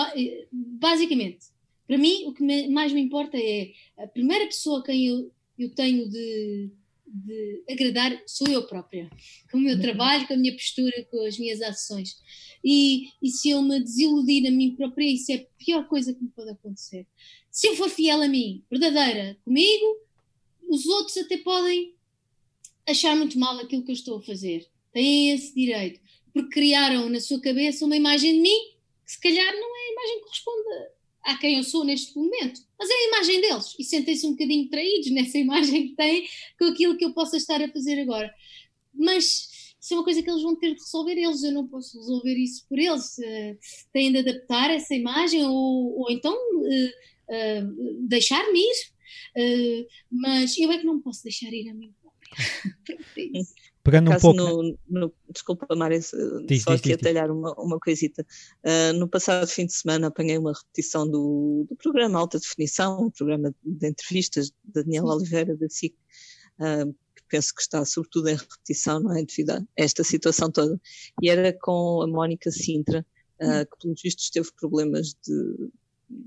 basicamente, para mim, o que mais me importa é a primeira pessoa a quem eu, eu tenho de, de agradar sou eu própria, com o meu trabalho, com a minha postura, com as minhas ações. E, e se eu me desiludir a mim própria, isso é a pior coisa que me pode acontecer. Se eu for fiel a mim, verdadeira comigo, os outros até podem achar muito mal aquilo que eu estou a fazer. Têm esse direito porque criaram na sua cabeça uma imagem de mim que se calhar não é a imagem que corresponde a quem eu sou neste momento, mas é a imagem deles e sentem-se um bocadinho traídos nessa *laughs* imagem que têm com aquilo que eu possa estar a fazer agora. Mas isso é uma coisa que eles vão ter de resolver eles, eu não posso resolver isso por eles. Uh, têm de adaptar essa imagem ou, ou então uh, uh, deixar-me ir, mas eu é que não posso deixar ir a mim própria. *laughs* Pegando um pouco. No, no, desculpa, Mária, só diz, aqui diz, a talhar uma, uma coisita. Uh, no passado fim de semana apanhei uma repetição do, do programa Alta Definição, um programa de entrevistas de Daniel Oliveira, da SIC, uh, que penso que está sobretudo em repetição, não é? Devido a esta situação toda. E era com a Mónica Sintra, uh, que pelos vistos teve problemas de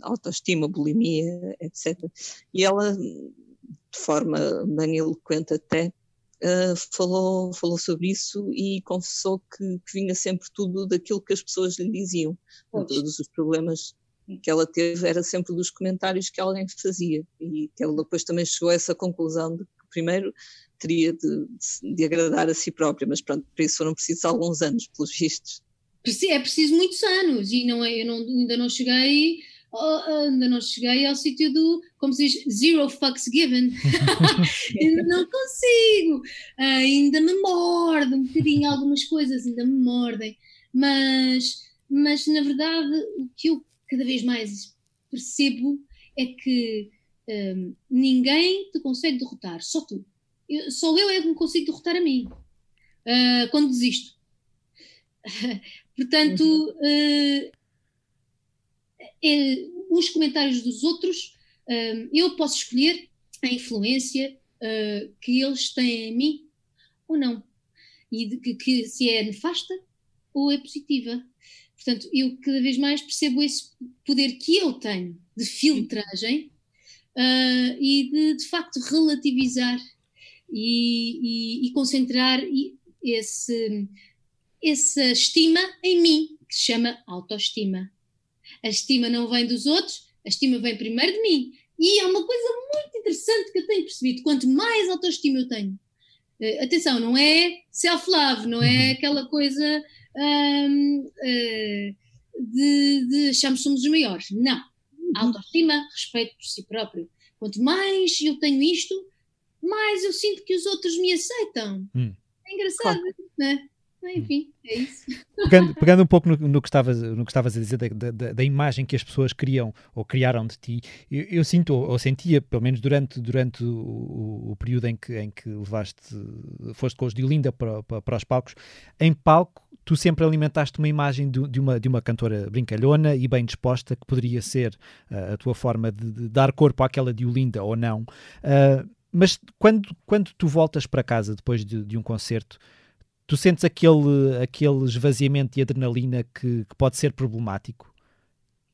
autoestima, bulimia, etc. E ela, de forma bem eloquente até, uh, falou, falou sobre isso e confessou que, que, vinha sempre tudo daquilo que as pessoas lhe diziam. Todos os problemas que ela teve era sempre dos comentários que alguém fazia e que ela depois também chegou a essa conclusão de que primeiro teria de, de, de agradar a si própria, mas pronto, para isso foram precisos alguns anos, pelos vistos. É preciso muitos anos e não é, eu não, ainda não cheguei ainda não cheguei ao sítio do, como se diz, zero fucks given. *laughs* ainda não consigo, ainda me morde um bocadinho algumas coisas, ainda me mordem, mas, mas na verdade o que eu cada vez mais percebo é que um, ninguém te consegue derrotar, só tu. Eu, só eu é que me consigo derrotar a mim uh, quando desisto. *laughs* Portanto, uh, é, os comentários dos outros, eu posso escolher a influência uh, que eles têm em mim ou não. E de, que, que, se é nefasta ou é positiva. Portanto, eu cada vez mais percebo esse poder que eu tenho de filtragem uh, e de, de facto, relativizar e, e, e concentrar esse, essa estima em mim, que se chama autoestima. A estima não vem dos outros, a estima vem primeiro de mim. E é uma coisa muito interessante que eu tenho percebido: quanto mais autoestima eu tenho, uh, atenção, não é self-love, não é uhum. aquela coisa um, uh, de, de acharmos que somos os maiores. Não. autoestima, respeito por si próprio. Quanto mais eu tenho isto, mais eu sinto que os outros me aceitam. Hum. É engraçado, claro. não é? Enfim, é isso. Pegando, pegando um pouco no, no, que estavas, no que estavas a dizer da, da, da, imagem que as pessoas criam ou criaram de ti, eu, eu sinto, ou, sentia, pelo menos durante, durante o, o, período em que, em que levaste, foste com os de Olinda para, para, para os palcos, em palco tu sempre alimentaste uma imagem de, de, uma, de uma cantora brincalhona e bem disposta, que poderia ser uh, a tua forma de, de, dar corpo àquela de Olinda ou não. Uh, mas quando, quando tu voltas para casa depois de, de um concerto, tu sentes aquele, aquele esvaziamento de adrenalina que, que pode ser problemático?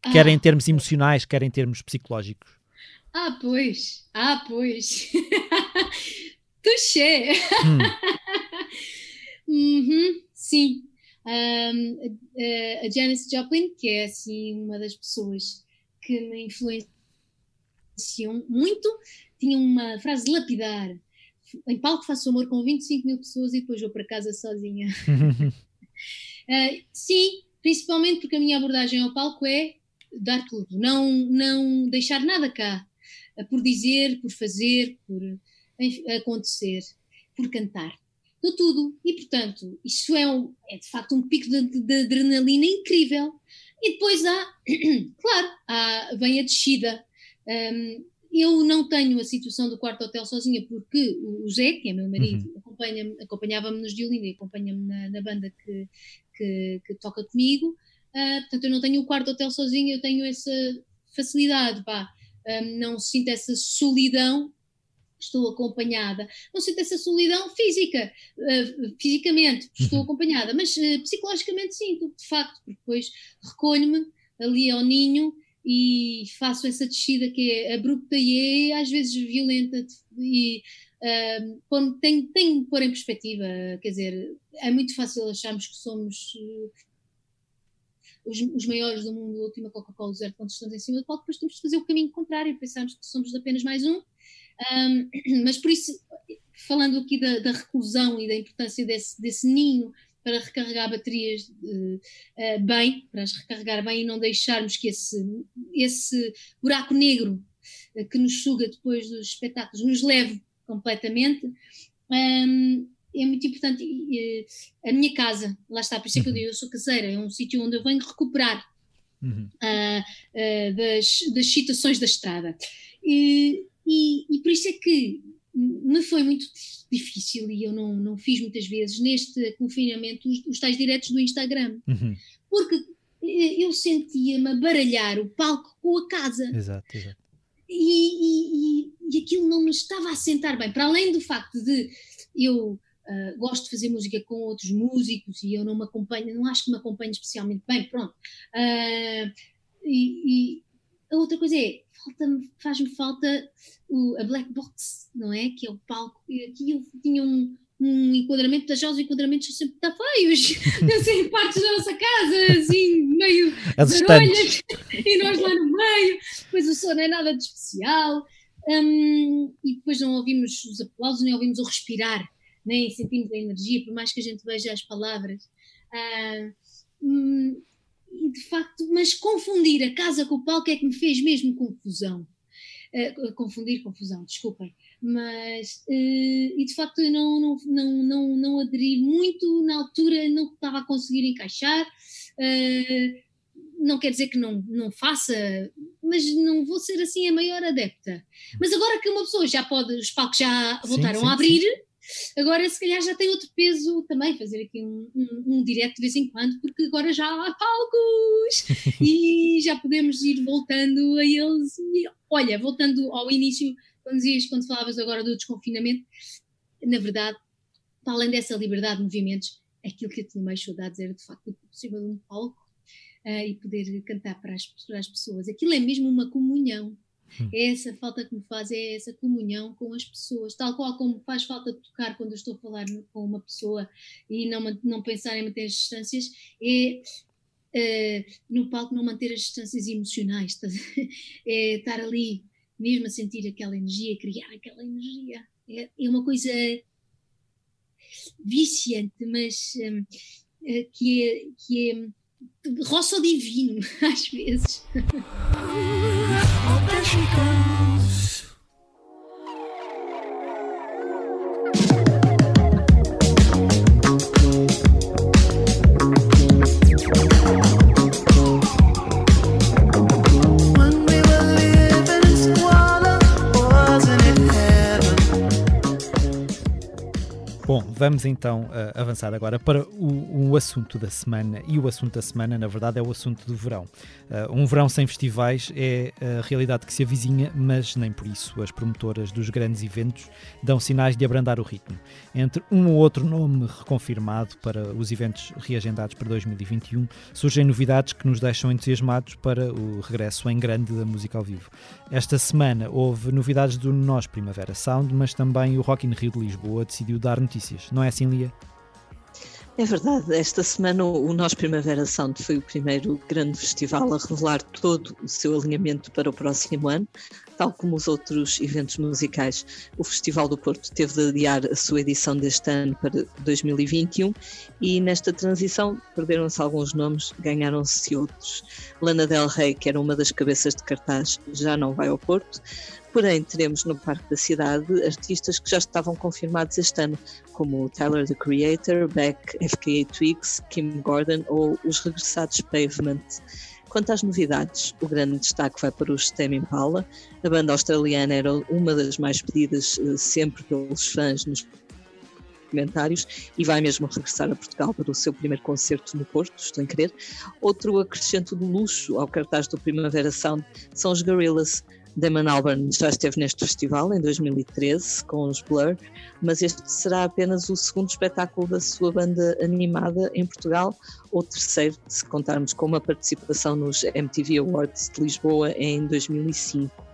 Ah. Quer em termos emocionais, quer em termos psicológicos. Ah, pois. Ah, pois. *laughs* Touché. Hum. *laughs* uhum, sim. Um, a, a Janis Joplin, que é assim uma das pessoas que me influenciam muito, tinha uma frase lapidar em palco faço amor com 25 mil pessoas e depois vou para casa sozinha. uh, *laughs* sim, principalmente porque a minha abordagem ao palco é dar tudo, não, não deixar nada cá, uh, por dizer, por fazer, por acontecer, por cantar. Dou tudo. E, portanto, isso é, um, é de facto um pico de, de, adrenalina incrível. E depois há, *clears throat* claro, há, vem a descida. Um, eu não tenho a situação do quarto hotel sozinha porque o Zé, que é meu marido, uhum. acompanha acompanhava-me nos de Olinda e acompanha-me na, na, banda que, que, que toca comigo. Uh, portanto, eu não tenho o quarto hotel sozinha, eu tenho essa facilidade, pá. Um, não sinto essa solidão, estou acompanhada. Não sinto essa solidão física, uh, fisicamente, estou uhum. acompanhada, mas uh, psicologicamente sinto, de facto, porque depois recolho-me ali ao ninho e faço essa descida que é abrupta e é às vezes violenta e uh, tenho, que pôr em perspectiva, quer dizer, é muito fácil acharmos que somos uh, os, os, maiores do mundo, a última Coca-Cola zero quando estamos em cima do palco, depois temos de fazer o caminho contrário, pensarmos que somos apenas mais um, um *clears throat* mas por isso, falando aqui da, da reclusão e da importância desse, desse ninho para recarregar baterias uh, uh, bem, para as recarregar bem e não deixarmos que esse, esse buraco negro uh, que nos suga depois dos espetáculos nos leve completamente. Um, é muito importante. a minha casa, lá está, por isso é que eu uhum. digo, eu sou caseira, é um sítio onde eu venho recuperar uhum. das, das situações da estrada. E, e, e por isso é que me foi muito difícil e eu não, não fiz muitas vezes neste confinamento os, os tais diretos do Instagram. Uhum. Porque eh, eu sentia-me a baralhar o palco com a casa. Exato, exato. E, e, e, aquilo não me estava a sentar bem. Para além do facto de eu uh, gosto de fazer música com outros músicos e eu não me acompanho, não acho que me acompanhe especialmente bem, pronto. Uh, e, a outra coisa é, faz-me falta o, a black box, não é? Que é o palco. E aqui eu tinha um, um enquadramento, já os enquadramentos são sempre tá feios, *laughs* assim, partes da nossa casa, assim, meio barulhas, *laughs* e nós lá no meio, depois o som não é nada de especial, um, e depois não ouvimos os aplausos, nem ouvimos o respirar, nem sentimos a energia, por mais que a gente veja as palavras. Uh, um, e de facto, mas confundir a casa com o palco é que me fez mesmo confusão. Uh, confundir confusão, desculpem. Mas, uh, e de facto, eu não, não, não, não, não aderi muito na altura, não estava a conseguir encaixar. Uh, não quer dizer que não, não faça, mas não vou ser assim a maior adepta. Mas agora que uma pessoa já pode, os palcos já voltaram sim, sim, a abrir, sim. Agora, se calhar, já tem outro peso também fazer aqui um, um, um direto de vez em quando, porque agora já há palcos *laughs* e já podemos ir voltando a eles. E, olha, voltando ao início, quando dizias, quando falavas agora do desconfinamento, na verdade, para além dessa liberdade de movimentos, aquilo que eu tinha mais saudades era de facto por cima de um palco uh, e poder cantar para as, para as pessoas. Aquilo é mesmo uma comunhão. É essa falta que me faz, é essa comunhão com as pessoas, tal qual como faz falta tocar quando estou a falar com uma pessoa e não, não pensar em manter as distâncias, é uh, no palco não manter as distâncias emocionais, tá? *laughs* é estar ali mesmo a sentir aquela energia, criar aquela energia. É, é uma coisa viciante, mas um, uh, eh, que é, que é roça o divino, *laughs* às vezes. *laughs* 的时等。Vamos então uh, avançar agora para o, o assunto da semana. E o assunto da semana, na verdade, é o assunto do verão. Uh, um verão sem festivais é a realidade que se avizinha, mas nem por isso. As promotoras dos grandes eventos dão sinais de abrandar o ritmo. Entre um ou outro nome reconfirmado para os eventos reagendados para 2021, surgem novidades que nos deixam entusiasmados para o regresso em grande da música ao vivo. Esta semana houve novidades do Nós Primavera Sound, mas também o Rock in Rio de Lisboa decidiu dar notícias. Não é assim, Lia? É verdade, esta semana o Nós Primavera Sound foi o primeiro grande festival a revelar todo o seu alinhamento para o próximo ano, tal como os outros eventos musicais. O Festival do Porto teve de adiar a sua edição deste ano para 2021 e nesta transição perderam-se alguns nomes, ganharam-se outros. Lana Del Rey, que era uma das cabeças de cartaz, já não vai ao Porto. Porém, teremos no Parque da Cidade artistas que já estavam confirmados este ano, como Tyler the Creator, Beck, FKA Twigs, Kim Gordon ou os regressados Pavement. Quanto às novidades, o grande destaque vai para os Tame Impala. A banda australiana era uma das mais pedidas eh, sempre pelos fãs nos comentários e vai mesmo regressar a Portugal para o seu primeiro concerto no Porto, estou em crer. Outro acrescento de luxo ao cartaz do Primavera Sound são os Gorillaz. Damon Albarn já esteve neste festival em 2013 com os Blur, mas este será apenas o segundo espetáculo da sua banda animada em Portugal, ou terceiro, se contarmos com uma participação nos MTV Awards de Lisboa em 2005.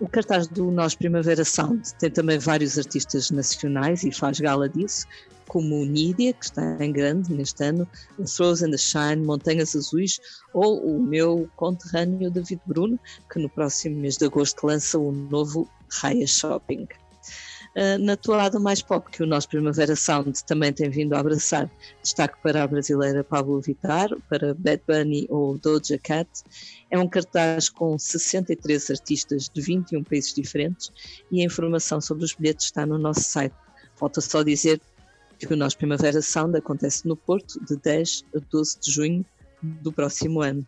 O cartaz do Nós Primavera Sound tem também vários artistas nacionais e faz gala disso, como Nídia, que está em grande neste ano, Throws and the Shine, Montanhas Azuis, ou o meu conterrâneo David Bruno, que no próximo mês de agosto lança o novo Raya Shopping. Uh, na toada mais pop que o nosso Primavera Sound também tem vindo a abraçar, destaque para a brasileira Pablo Vittar, para Bad Bunny ou Doja Cat. É um cartaz com 63 artistas de 21 países diferentes e a informação sobre os bilhetes está no nosso site. Falta só dizer que o nosso Primavera Sound acontece no Porto de 10 a 12 de junho do próximo ano.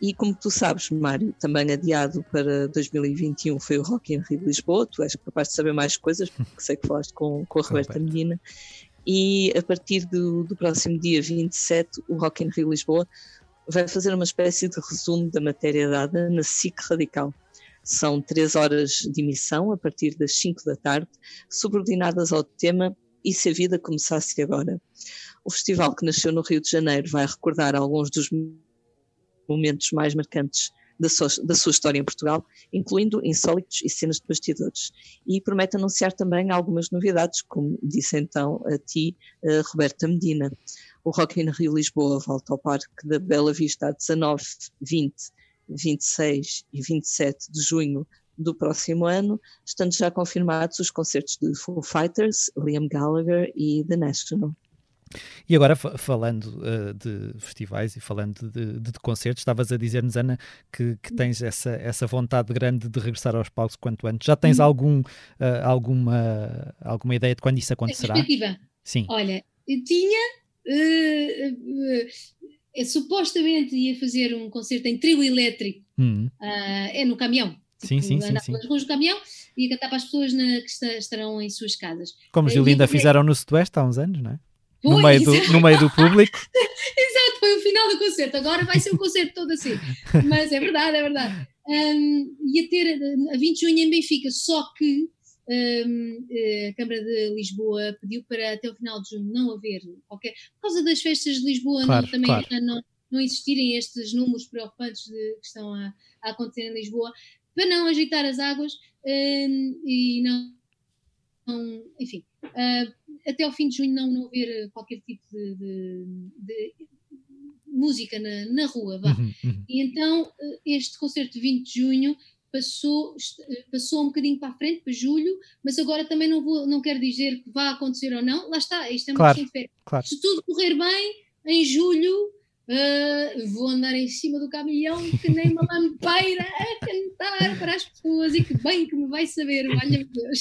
E como tu sabes, Mário, também adiado para 2021 foi o Rock in Rio de Lisboa. Tu és capaz de saber mais coisas, porque sei que falaste com, com a Roberta. Medina. E a partir do, do próximo dia 27, o Rock in Rio Lisboa vai fazer uma espécie de resumo da matéria dada na SIC Radical. São três horas de emissão a partir das 5 da tarde, subordinadas ao tema E se a vida começasse agora? O festival que nasceu no Rio de Janeiro vai recordar alguns dos momentos mais marcantes da sua, da sua, história em Portugal, incluindo insólitos e cenas de bastidores. E promete anunciar também algumas novidades, como disse então a ti, a Roberta Medina. O Rock in Rio Lisboa volta ao Parque da Bela Vista a 19, 20, 26 e 27 de junho do próximo ano, estando já confirmados os concertos de Foo Fighters, Liam Gallagher e The National. E agora, falando uh, de festivais e falando de, de, de concertos, estavas a dizer-nos, Ana, que, que, tens essa, essa vontade grande de regressar aos palcos quanto antes. Já tens algum, uh, alguma, alguma ideia de quando isso acontecerá? Perspectiva. Sim. Olha, eu tinha. Uh, supostamente ia fazer um concerto em trio elétrico, hum. é no caminhão. Sim, sim, sim, sim. pelas ruas do caminhão e cantar para as pessoas na, que estarão em suas casas. Como os Linda fizeram no Sudoeste há uns anos, não é? Pois, no, meio do, no meio do público. *laughs* Exato, foi o final do concerto. Agora vai ser um concerto todo assim. Mas é verdade, é verdade. Um, ia ter a 20 de junho em Benfica, só que um, a Câmara de Lisboa pediu para até o final de junho não haver qualquer. Por causa das festas de Lisboa, claro, não, também claro. não, não existirem estes números preocupantes de, que estão a, a, acontecer em Lisboa, para não agitar as águas um, e não. não enfim. Uh, até ao fim de junho não, não haver qualquer tipo de, de, de música na, na rua, vá. Uhum, uhum. E então este concerto de 20 de junho passou, passou um bocadinho para a frente, para julho, mas agora também não, vou, não quero dizer que vá acontecer ou não, lá está, isto é uma claro, questão de fé. claro. Se tudo correr bem, em julho Uh, vou andar em cima do caminhão que nem uma lampeira a cantar para as pessoas e que bem que me vai saber, valha-me Deus.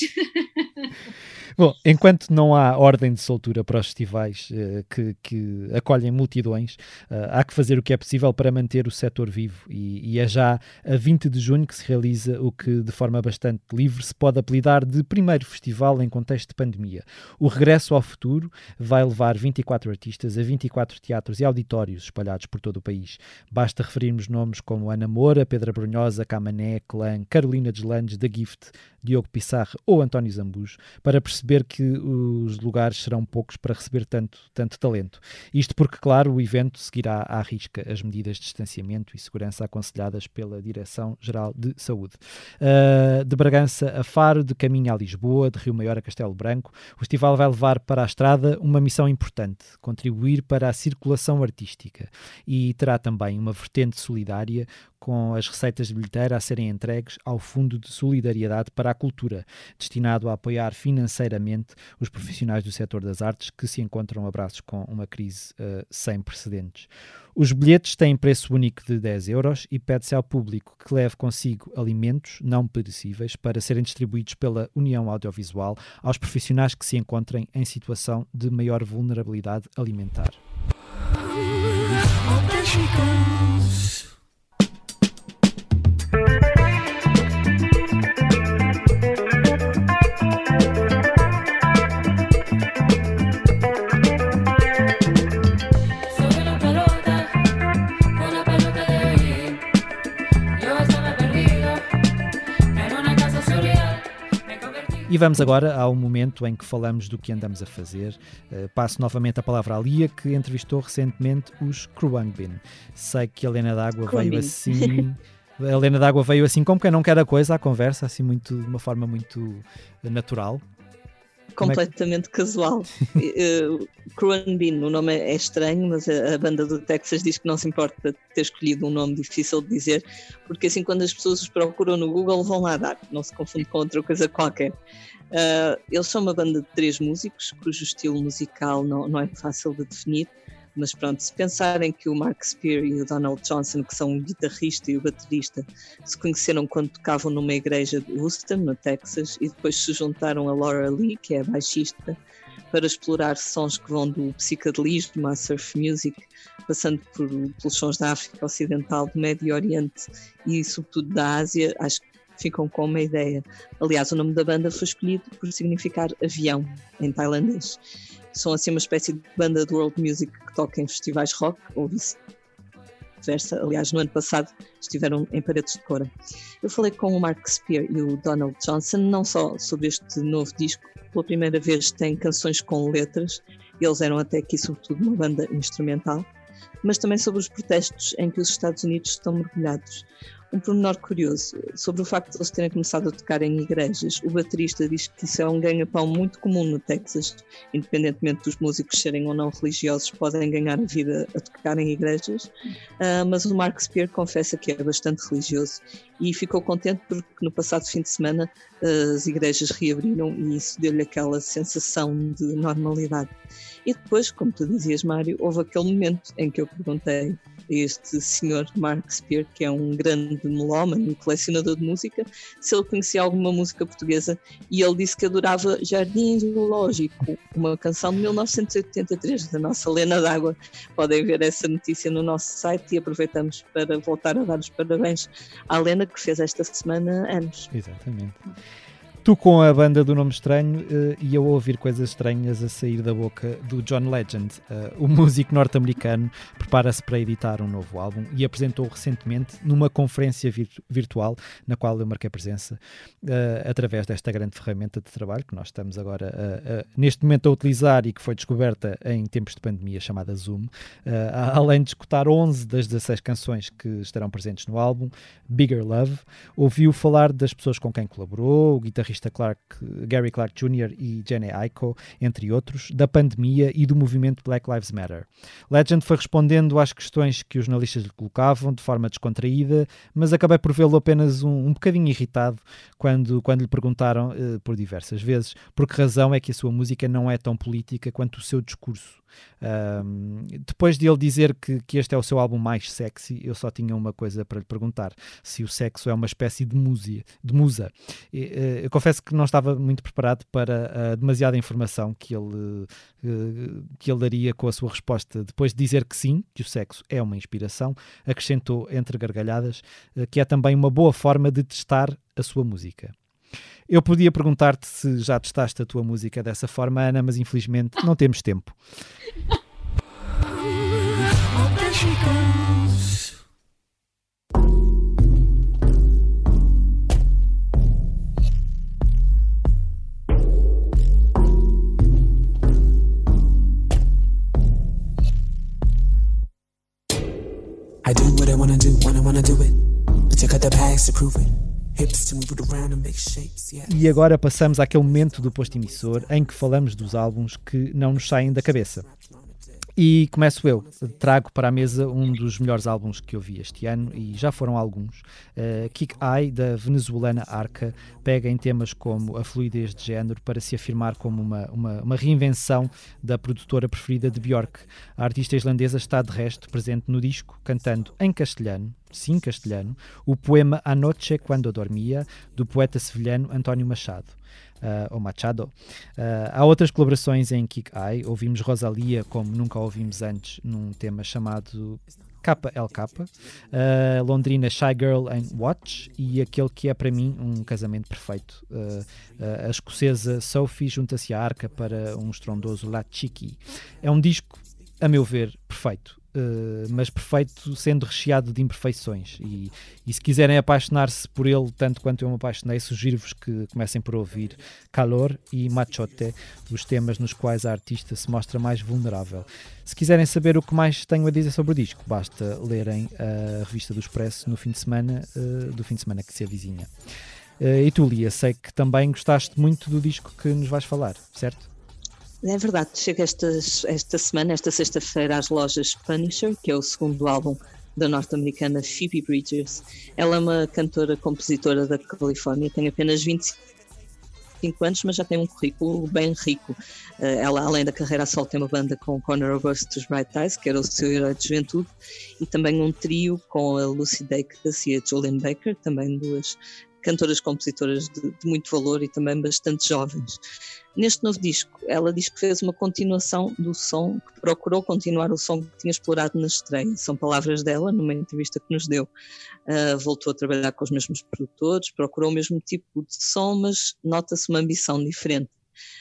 *laughs* Bom, enquanto não há ordem de soltura para os festivais uh, que, que, acolhem multidões, uh, há que fazer o que é possível para manter o setor vivo. E, e, é já a 20 de junho que se realiza o que, de forma bastante livre, se pode apelidar de primeiro festival em contexto de pandemia. O Regresso ao Futuro vai levar 24 artistas a 24 teatros e auditórios espalhados por todo o país. Basta referirmos nomes como Ana Moura, Pedra Brunhosa, Camané, Clã, Carolina Deslandes, The Gift, Diogo Pissarra ou António Zambujo para perceber que os lugares serão poucos para receber tanto, tanto talento. Isto porque, claro, o evento seguirá à risca as medidas de distanciamento e segurança aconselhadas pela Direção-Geral de Saúde. Uh, de Bragança a Faro, de caminho a Lisboa, de Rio Maior a Castelo Branco, o festival vai levar para a estrada uma missão importante: contribuir para a circulação artística. E terá também uma vertente solidária com as receitas de bilheteira a serem entregues ao Fundo de Solidariedade para a Cultura, destinado a apoiar financeiramente os profissionais do setor das artes que se encontram abraços com uma crise uh, sem precedentes. Os bilhetes têm preço único de 10 euros e pede-se ao público que leve consigo alimentos não perecíveis para serem distribuídos pela União Audiovisual aos profissionais que se encontrem em situação de maior vulnerabilidade alimentar. E vamos agora ao momento em que falamos do que andamos a fazer. Uh, passo novamente a palavra à Lia, que entrevistou recentemente os Kruangbin. Sei que a Helena d'Água veio assim. *laughs* A Helena d'Água veio assim como quem não quer a coisa, à conversa, assim muito, de uma forma muito natural. Completamente é que... casual. *laughs* uh, Bean, o nome é estranho, mas a, a, banda do Texas diz que não se importa ter escolhido um nome difícil de dizer, porque assim quando as pessoas os procuram no Google vão lá dar, não se confunde com outra coisa qualquer. Uh, eles são uma banda de três músicos, cujo estilo musical não, não é fácil de definir, mas pronto, se pensarem que o Mark Spear e o Donald Johnson, que são o guitarrista e o baterista, se conheceram quando tocavam numa igreja de Houston, no Texas, e depois se juntaram a Laura Lee, que é a baixista, para explorar sons que vão do psicadelismo à surf music, passando por, pelos sons da África Ocidental, do Médio Oriente e sobretudo da Ásia, acho que ficam com uma ideia. Aliás, o nome da banda foi escolhido por significar avião em tailandês são assim uma espécie de banda de world music que toca em festivais rock ou vice-versa. Aliás, no ano passado estiveram em Paredes de Cora. Eu falei com o Mark Spear e o Donald Johnson não só sobre este novo disco, pela primeira vez tem canções com letras, eles eram até aqui sobretudo uma banda instrumental, mas também sobre os protestos em que os Estados Unidos estão mergulhados um pormenor curioso sobre o facto de eles terem começado a tocar em igrejas. O baterista diz que isso é um ganha-pão muito comum no Texas, independentemente dos músicos serem ou não religiosos, podem ganhar a vida a tocar em igrejas. Uh, mas o Mark Spear confessa que é bastante religioso e ficou contente porque no passado fim de semana uh, as igrejas reabriram e isso deu-lhe aquela sensação de normalidade. E depois, como tu dizias, Mário, houve aquele momento em que eu perguntei este senhor Mark Spear, que é um grande melómano e colecionador de música, se ele conhecia alguma música portuguesa e ele disse que adorava Jardim Zoológico, uma canção de 1983 da nossa Lena d'Água. Podem ver essa notícia no nosso site e aproveitamos para voltar a dar os parabéns à Lena que fez esta semana anos. Exatamente. Tu com a banda do nome estranho uh, e eu ouvir coisas estranhas a sair da boca do John Legend. Uh, o músico norte-americano prepara-se para editar um novo álbum e apresentou recentemente numa conferência virtu virtual na qual eu marquei presença uh, através desta grande ferramenta de trabalho que nós estamos agora neste momento a utilizar e que foi descoberta em tempos de pandemia chamada Zoom. além de escutar 11 das 16 canções que estarão presentes no álbum, Bigger Love, ouviu falar das pessoas com quem colaborou, o guitarrista guitarrista Clark, Gary Clark Jr. e Jenny Aiko, entre outros, da pandemia e do movimento Black Lives Matter. Legend foi respondendo às questões que os jornalistas lhe colocavam de forma descontraída, mas acabei por vê-lo apenas um, um bocadinho irritado quando, quando lhe perguntaram uh, por diversas vezes por que razão é que a sua música não é tão política quanto o seu discurso. Um, depois de ele dizer que, que este é o seu álbum mais sexy, eu só tinha uma coisa para lhe perguntar: se o sexo é uma espécie de, de musa. Eh, eu confesso que não estava muito preparado para a demasiada informação que ele, eh, que ele daria com a sua resposta. Depois de dizer que sim, que o sexo é uma inspiração, acrescentou entre gargalhadas eh, que é também uma boa forma de testar a sua música. Eu podia perguntar-te se já testaste a tua música dessa forma, Ana, mas infelizmente não temos tempo. I do what I wanna do when I wanna do it. But you got the bags to prove it. E agora passamos àquele momento do posto emissor em que falamos dos álbuns que não nos saem da cabeça. E começo eu. Trago para a mesa um dos melhores álbuns que eu vi este ano, e já foram alguns. Uh, Kick Eye, da venezuelana Arca, pega em temas como a fluidez de género para se afirmar como uma, uma, uma reinvenção da produtora preferida de Björk. A artista islandesa está, de resto, presente no disco, cantando em castelhano, sim castelhano, o poema A Noche Quando Dormia, do poeta sevilhano António Machado uh, ou Machado. Uh, há outras colaborações em Kick Eye. Ouvimos Rosalia, como nunca ouvimos antes, num tema chamado KLK, uh, Londrina Shy Girl and Watch e aquele que é para mim um casamento perfeito. Uh, uh, a escocesa Sophie junta-se à arca para um estrondoso La Chiki. É um disco, a meu ver, perfeito. Uh, mas perfeito sendo recheado de imperfeições. E, e se quiserem apaixonar-se por ele tanto quanto eu me apaixonei, sugiro-vos que comecem por ouvir Calor e Machote, os temas nos quais a artista se mostra mais vulnerável. Se quiserem saber o que mais tenho a dizer sobre o disco, basta lerem a revista do Expresso no fim de semana, uh, do fim de semana que se avizinha. Uh, e tu, Lia, sei que também gostaste muito do disco que nos vais falar, certo? É verdade, chega esta, semana, esta sexta-feira, às lojas Punisher, que é o segundo álbum da norte-americana Phoebe Bridgers. Ela é uma cantora, compositora da Califórnia, tem apenas 25 anos, mas já tem um currículo bem rico. Eh, ela, além da carreira a solo, tem uma banda com Conor Oberst dos Bright Eyes, que era o seu herói de juventude, e também um trio com a Lucy Dacus e a Julian Baker, também duas cantoras compositoras de, de, muito valor e também bastante jovens. Neste novo disco, ela diz que fez uma continuação do som, que procurou continuar o som que tinha explorado na estreia. São palavras dela, numa entrevista que nos deu. Uh, voltou a trabalhar com os mesmos produtores, procurou o mesmo tipo de som, mas nota-se uma ambição diferente.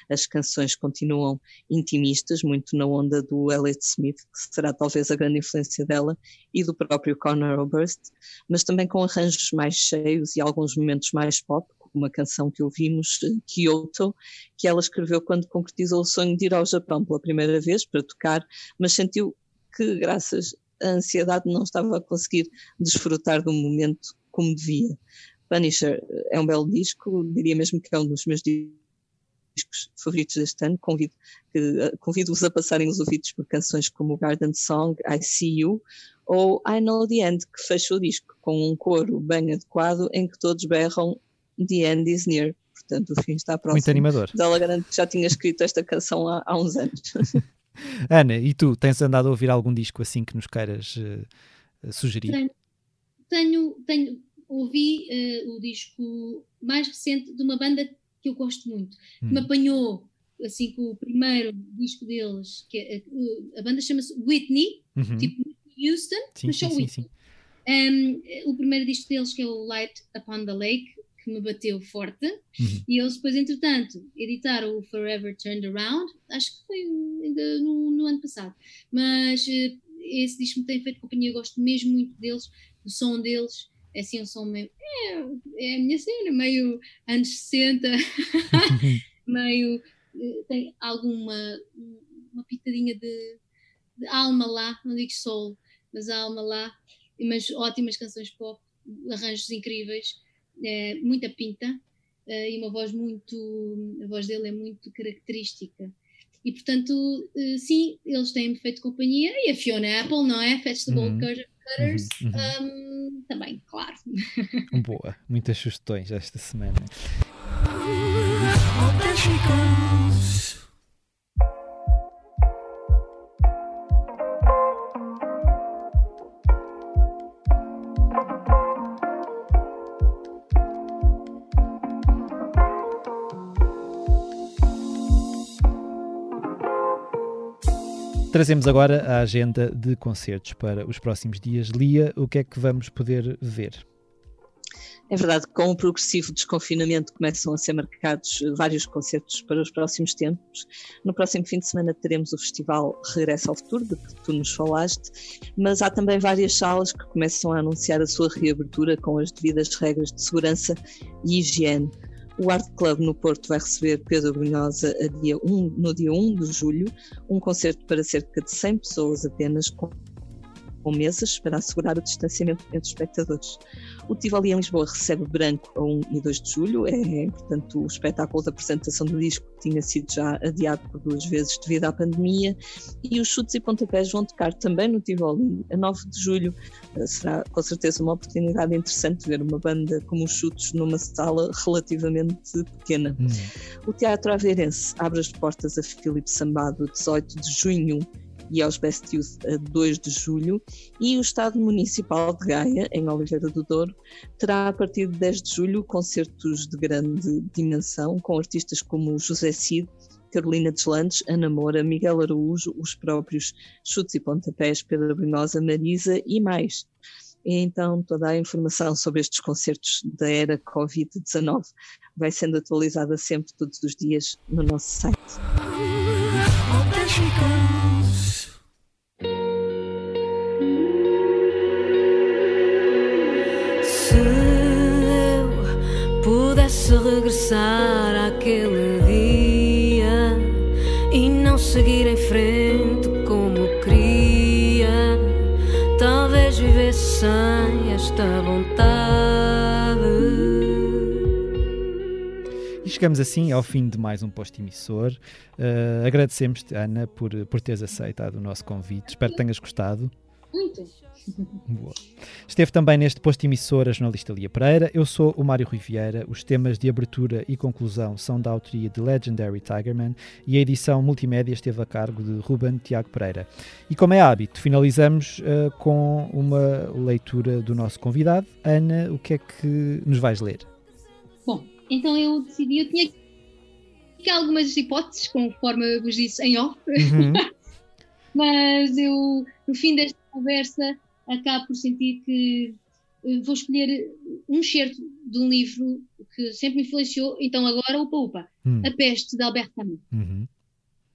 As canções continuam intimistas, muito na onda do Elliott Smith, que será talvez a grande influência dela, e do próprio Conor Oberst, mas também com arranjos mais cheios e alguns momentos mais pop, uma canção que ouvimos, Kyoto, que ela escreveu quando concretizou o sonho de ir ao Japão pela primeira vez para tocar, mas sentiu que, graças à ansiedade, não estava a conseguir desfrutar do momento como devia. Punisher é um belo disco, diria mesmo que é um dos meus favoritos deste ano. Convido, convido-vos a passarem os ouvidos por canções como Garden Song, I See You ou I Know the End, que fecha o disco com um coro bem adequado em que todos berram The End is Near. Portanto, o fim está próximo. Muito animador. Ela garante que já tinha escrito esta canção há, há uns anos. *laughs* Ana, e tu, tens andado a ouvir algum disco assim que nos queiras uh, sugerir? Tenho, tenho, tenho ouvi uh, o disco mais recente de uma banda que eu gosto muito, hum. me apanhou assim com o primeiro disco deles, que é, a banda chama-se Whitney, uhum. tipo Houston, sim, mas só sim, Whitney. Sim, um, o primeiro disco deles, que é o Light Upon the Lake, que me bateu forte, uhum. e eles depois, entretanto, editaram o Forever Turned Around, acho que foi ainda no, no ano passado, mas uh, esse disco me tem feito companhia, eu gosto mesmo muito deles, do som deles, é assim um som meio. É, é a minha cena, meio anos 60, *laughs* meio. Eh, tem alguma. uma pitadinha de, de, alma lá, não digo soul, mas alma lá, mas ótimas canções pop, arranjos incríveis, é, muita pinta é, e uma voz muito. a voz dele é muito característica. E portanto, eh, sim, eles têm-me feito companhia e a Fiona Apple, não é? Fetch the Gold uhum. Cutters, uhum, uhum. Um, também, claro. Boa, muitas sugestões esta semana. Trazemos agora a agenda de concertos para os próximos dias. Lia, o que é que vamos poder ver? É verdade com o progressivo desconfinamento começam a ser marcados vários concertos para os próximos tempos. No próximo fim de semana teremos o festival Regresso ao Futuro, de que tu nos falaste, mas há também várias salas que começam a anunciar a sua reabertura com as devidas regras de segurança e higiene. O Art Club no Porto vai receber Pedro Brunhosa dia 1, no dia 1 de julho, um concerto para cerca de 100 pessoas apenas, com com mesas para assegurar o distanciamento entre os espectadores. O Tivoli em Lisboa recebe Branco a 1 e 2 de julho, é, portanto, o espetáculo da apresentação do disco tinha sido já adiado por duas vezes devido à pandemia, e os chutes e pontapés vão tocar também no Tivoli a 9 de julho. Eh, será com certeza uma oportunidade interessante ver uma banda como os chutes numa sala relativamente pequena. Hum. O Teatro Aveirense abre as portas a Filipe Sambado 18 de junho e aos Best Youth a 2 de julho, e o Estado Municipal de Gaia, em Oliveira do Douro, terá a partir de 10 de julho concertos de grande dimensão com artistas como José Cid, Carolina Deslandes, Ana Moura, Miguel Araújo, os próprios Chutes e Pontapés, Pedro Brinosa, Marisa e mais. E então toda a informação sobre estes concertos da era Covid-19 vai sendo atualizada sempre todos os dias no nosso site. Regressar àquele dia e não seguir em frente como queria, talvez vivesse sem esta vontade. E chegamos assim ao fim de mais um posto emissor. Uh, agradecemos-te, Ana, por, por teres aceitado o nosso convite. Espero que tenhas gostado. Muito. Boa. Esteve também neste posto emissor a jornalista Lia Pereira. Eu sou o Mário Rui Vieira. Os temas de abertura e conclusão são da autoria de Legendary Tigerman e a edição multimédia esteve a cargo de Ruben Tiago Pereira. E como é hábito, finalizamos uh, com uma leitura do nosso convidado. Ana, o que é que nos vais ler? Bom, então eu decidi, eu tinha aqui algumas hipóteses, conforme vos disse em off, uhum. *laughs* mas eu, no fim desta conversa, acabo por sentir que uh, vou escolher um excerto de um livro que sempre me influenciou, então agora, upa upa, hum. A Peste, de Albert Camus. Uhum.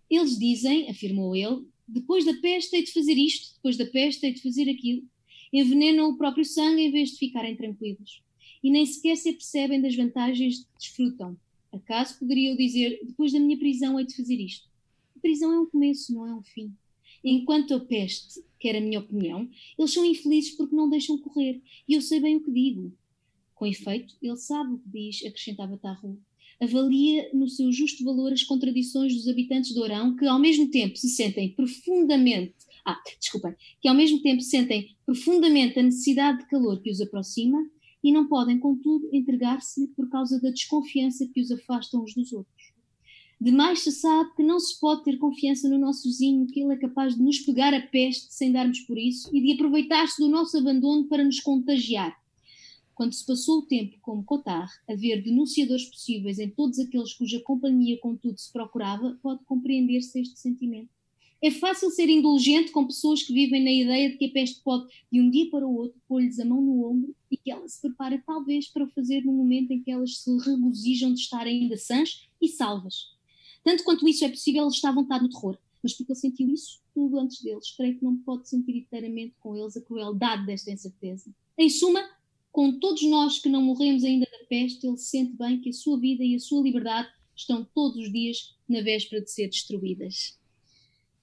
Eles dizem, afirmou ele, depois da peste hei de fazer isto, depois da peste hei de fazer aquilo. Envenenam o próprio sangue em vez de ficarem tranquilos. E nem sequer se apercebem das vantagens que desfrutam. Acaso poderia eu dizer, depois da minha prisão hei de fazer isto? A prisão é um começo, não é um fim. Enquanto a peste quer a minha opinião, eles são infelizes porque não deixam correr. E eu sei bem o que digo. Com efeito, ele sabe o que diz, acrescentava Tarru. Avalia no seu justo valor as contradições dos habitantes de Orão, que ao mesmo tempo se sentem profundamente. Ah, desculpem. Que ao mesmo tempo sentem profundamente a necessidade de calor que os aproxima e não podem, contudo, entregar-se por causa da desconfiança que os afasta uns dos outros. Demais se sabe que não se pode ter confiança no nosso vizinho, que ele é capaz de nos pegar a peste sem darmos por isso e de aproveitar-se do nosso abandono para nos contagiar. Quando se passou o tempo como Cotar a ver denunciadores possíveis em todos aqueles cuja companhia, contudo, se procurava, pode compreender-se este sentimento. É fácil ser indulgente com pessoas que vivem na ideia de que a peste pode, de um dia para o outro, pôr-lhes a mão no ombro e que ela se prepara, talvez, para o fazer no momento em que elas se regozijam de estar ainda sãs e salvas. Tanto quanto isso é possível, ele está à vontade no terror. Mas porque ele sentiu isso tudo antes deles, creio que não pode sentir inteiramente com eles a crueldade desta incerteza. Em suma, com todos nós que não morremos ainda da peste, ele sente bem que a sua vida e a sua liberdade estão todos os dias na véspera de ser destruídas.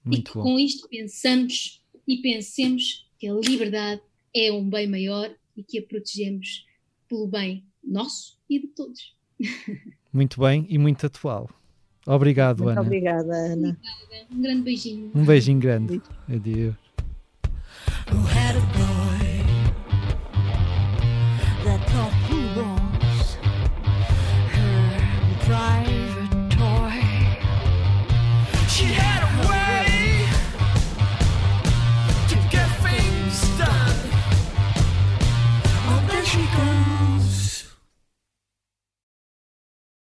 Muito e que bom. com isto pensamos e pensemos que a liberdade é um bem maior e que a protegemos pelo bem nosso e de todos. *laughs* Muito bem e muito atual. Obrigado, Muito Ana. Obrigada, Ana. Obrigada. Um grande beijinho. Um beijinho grande. Adeus.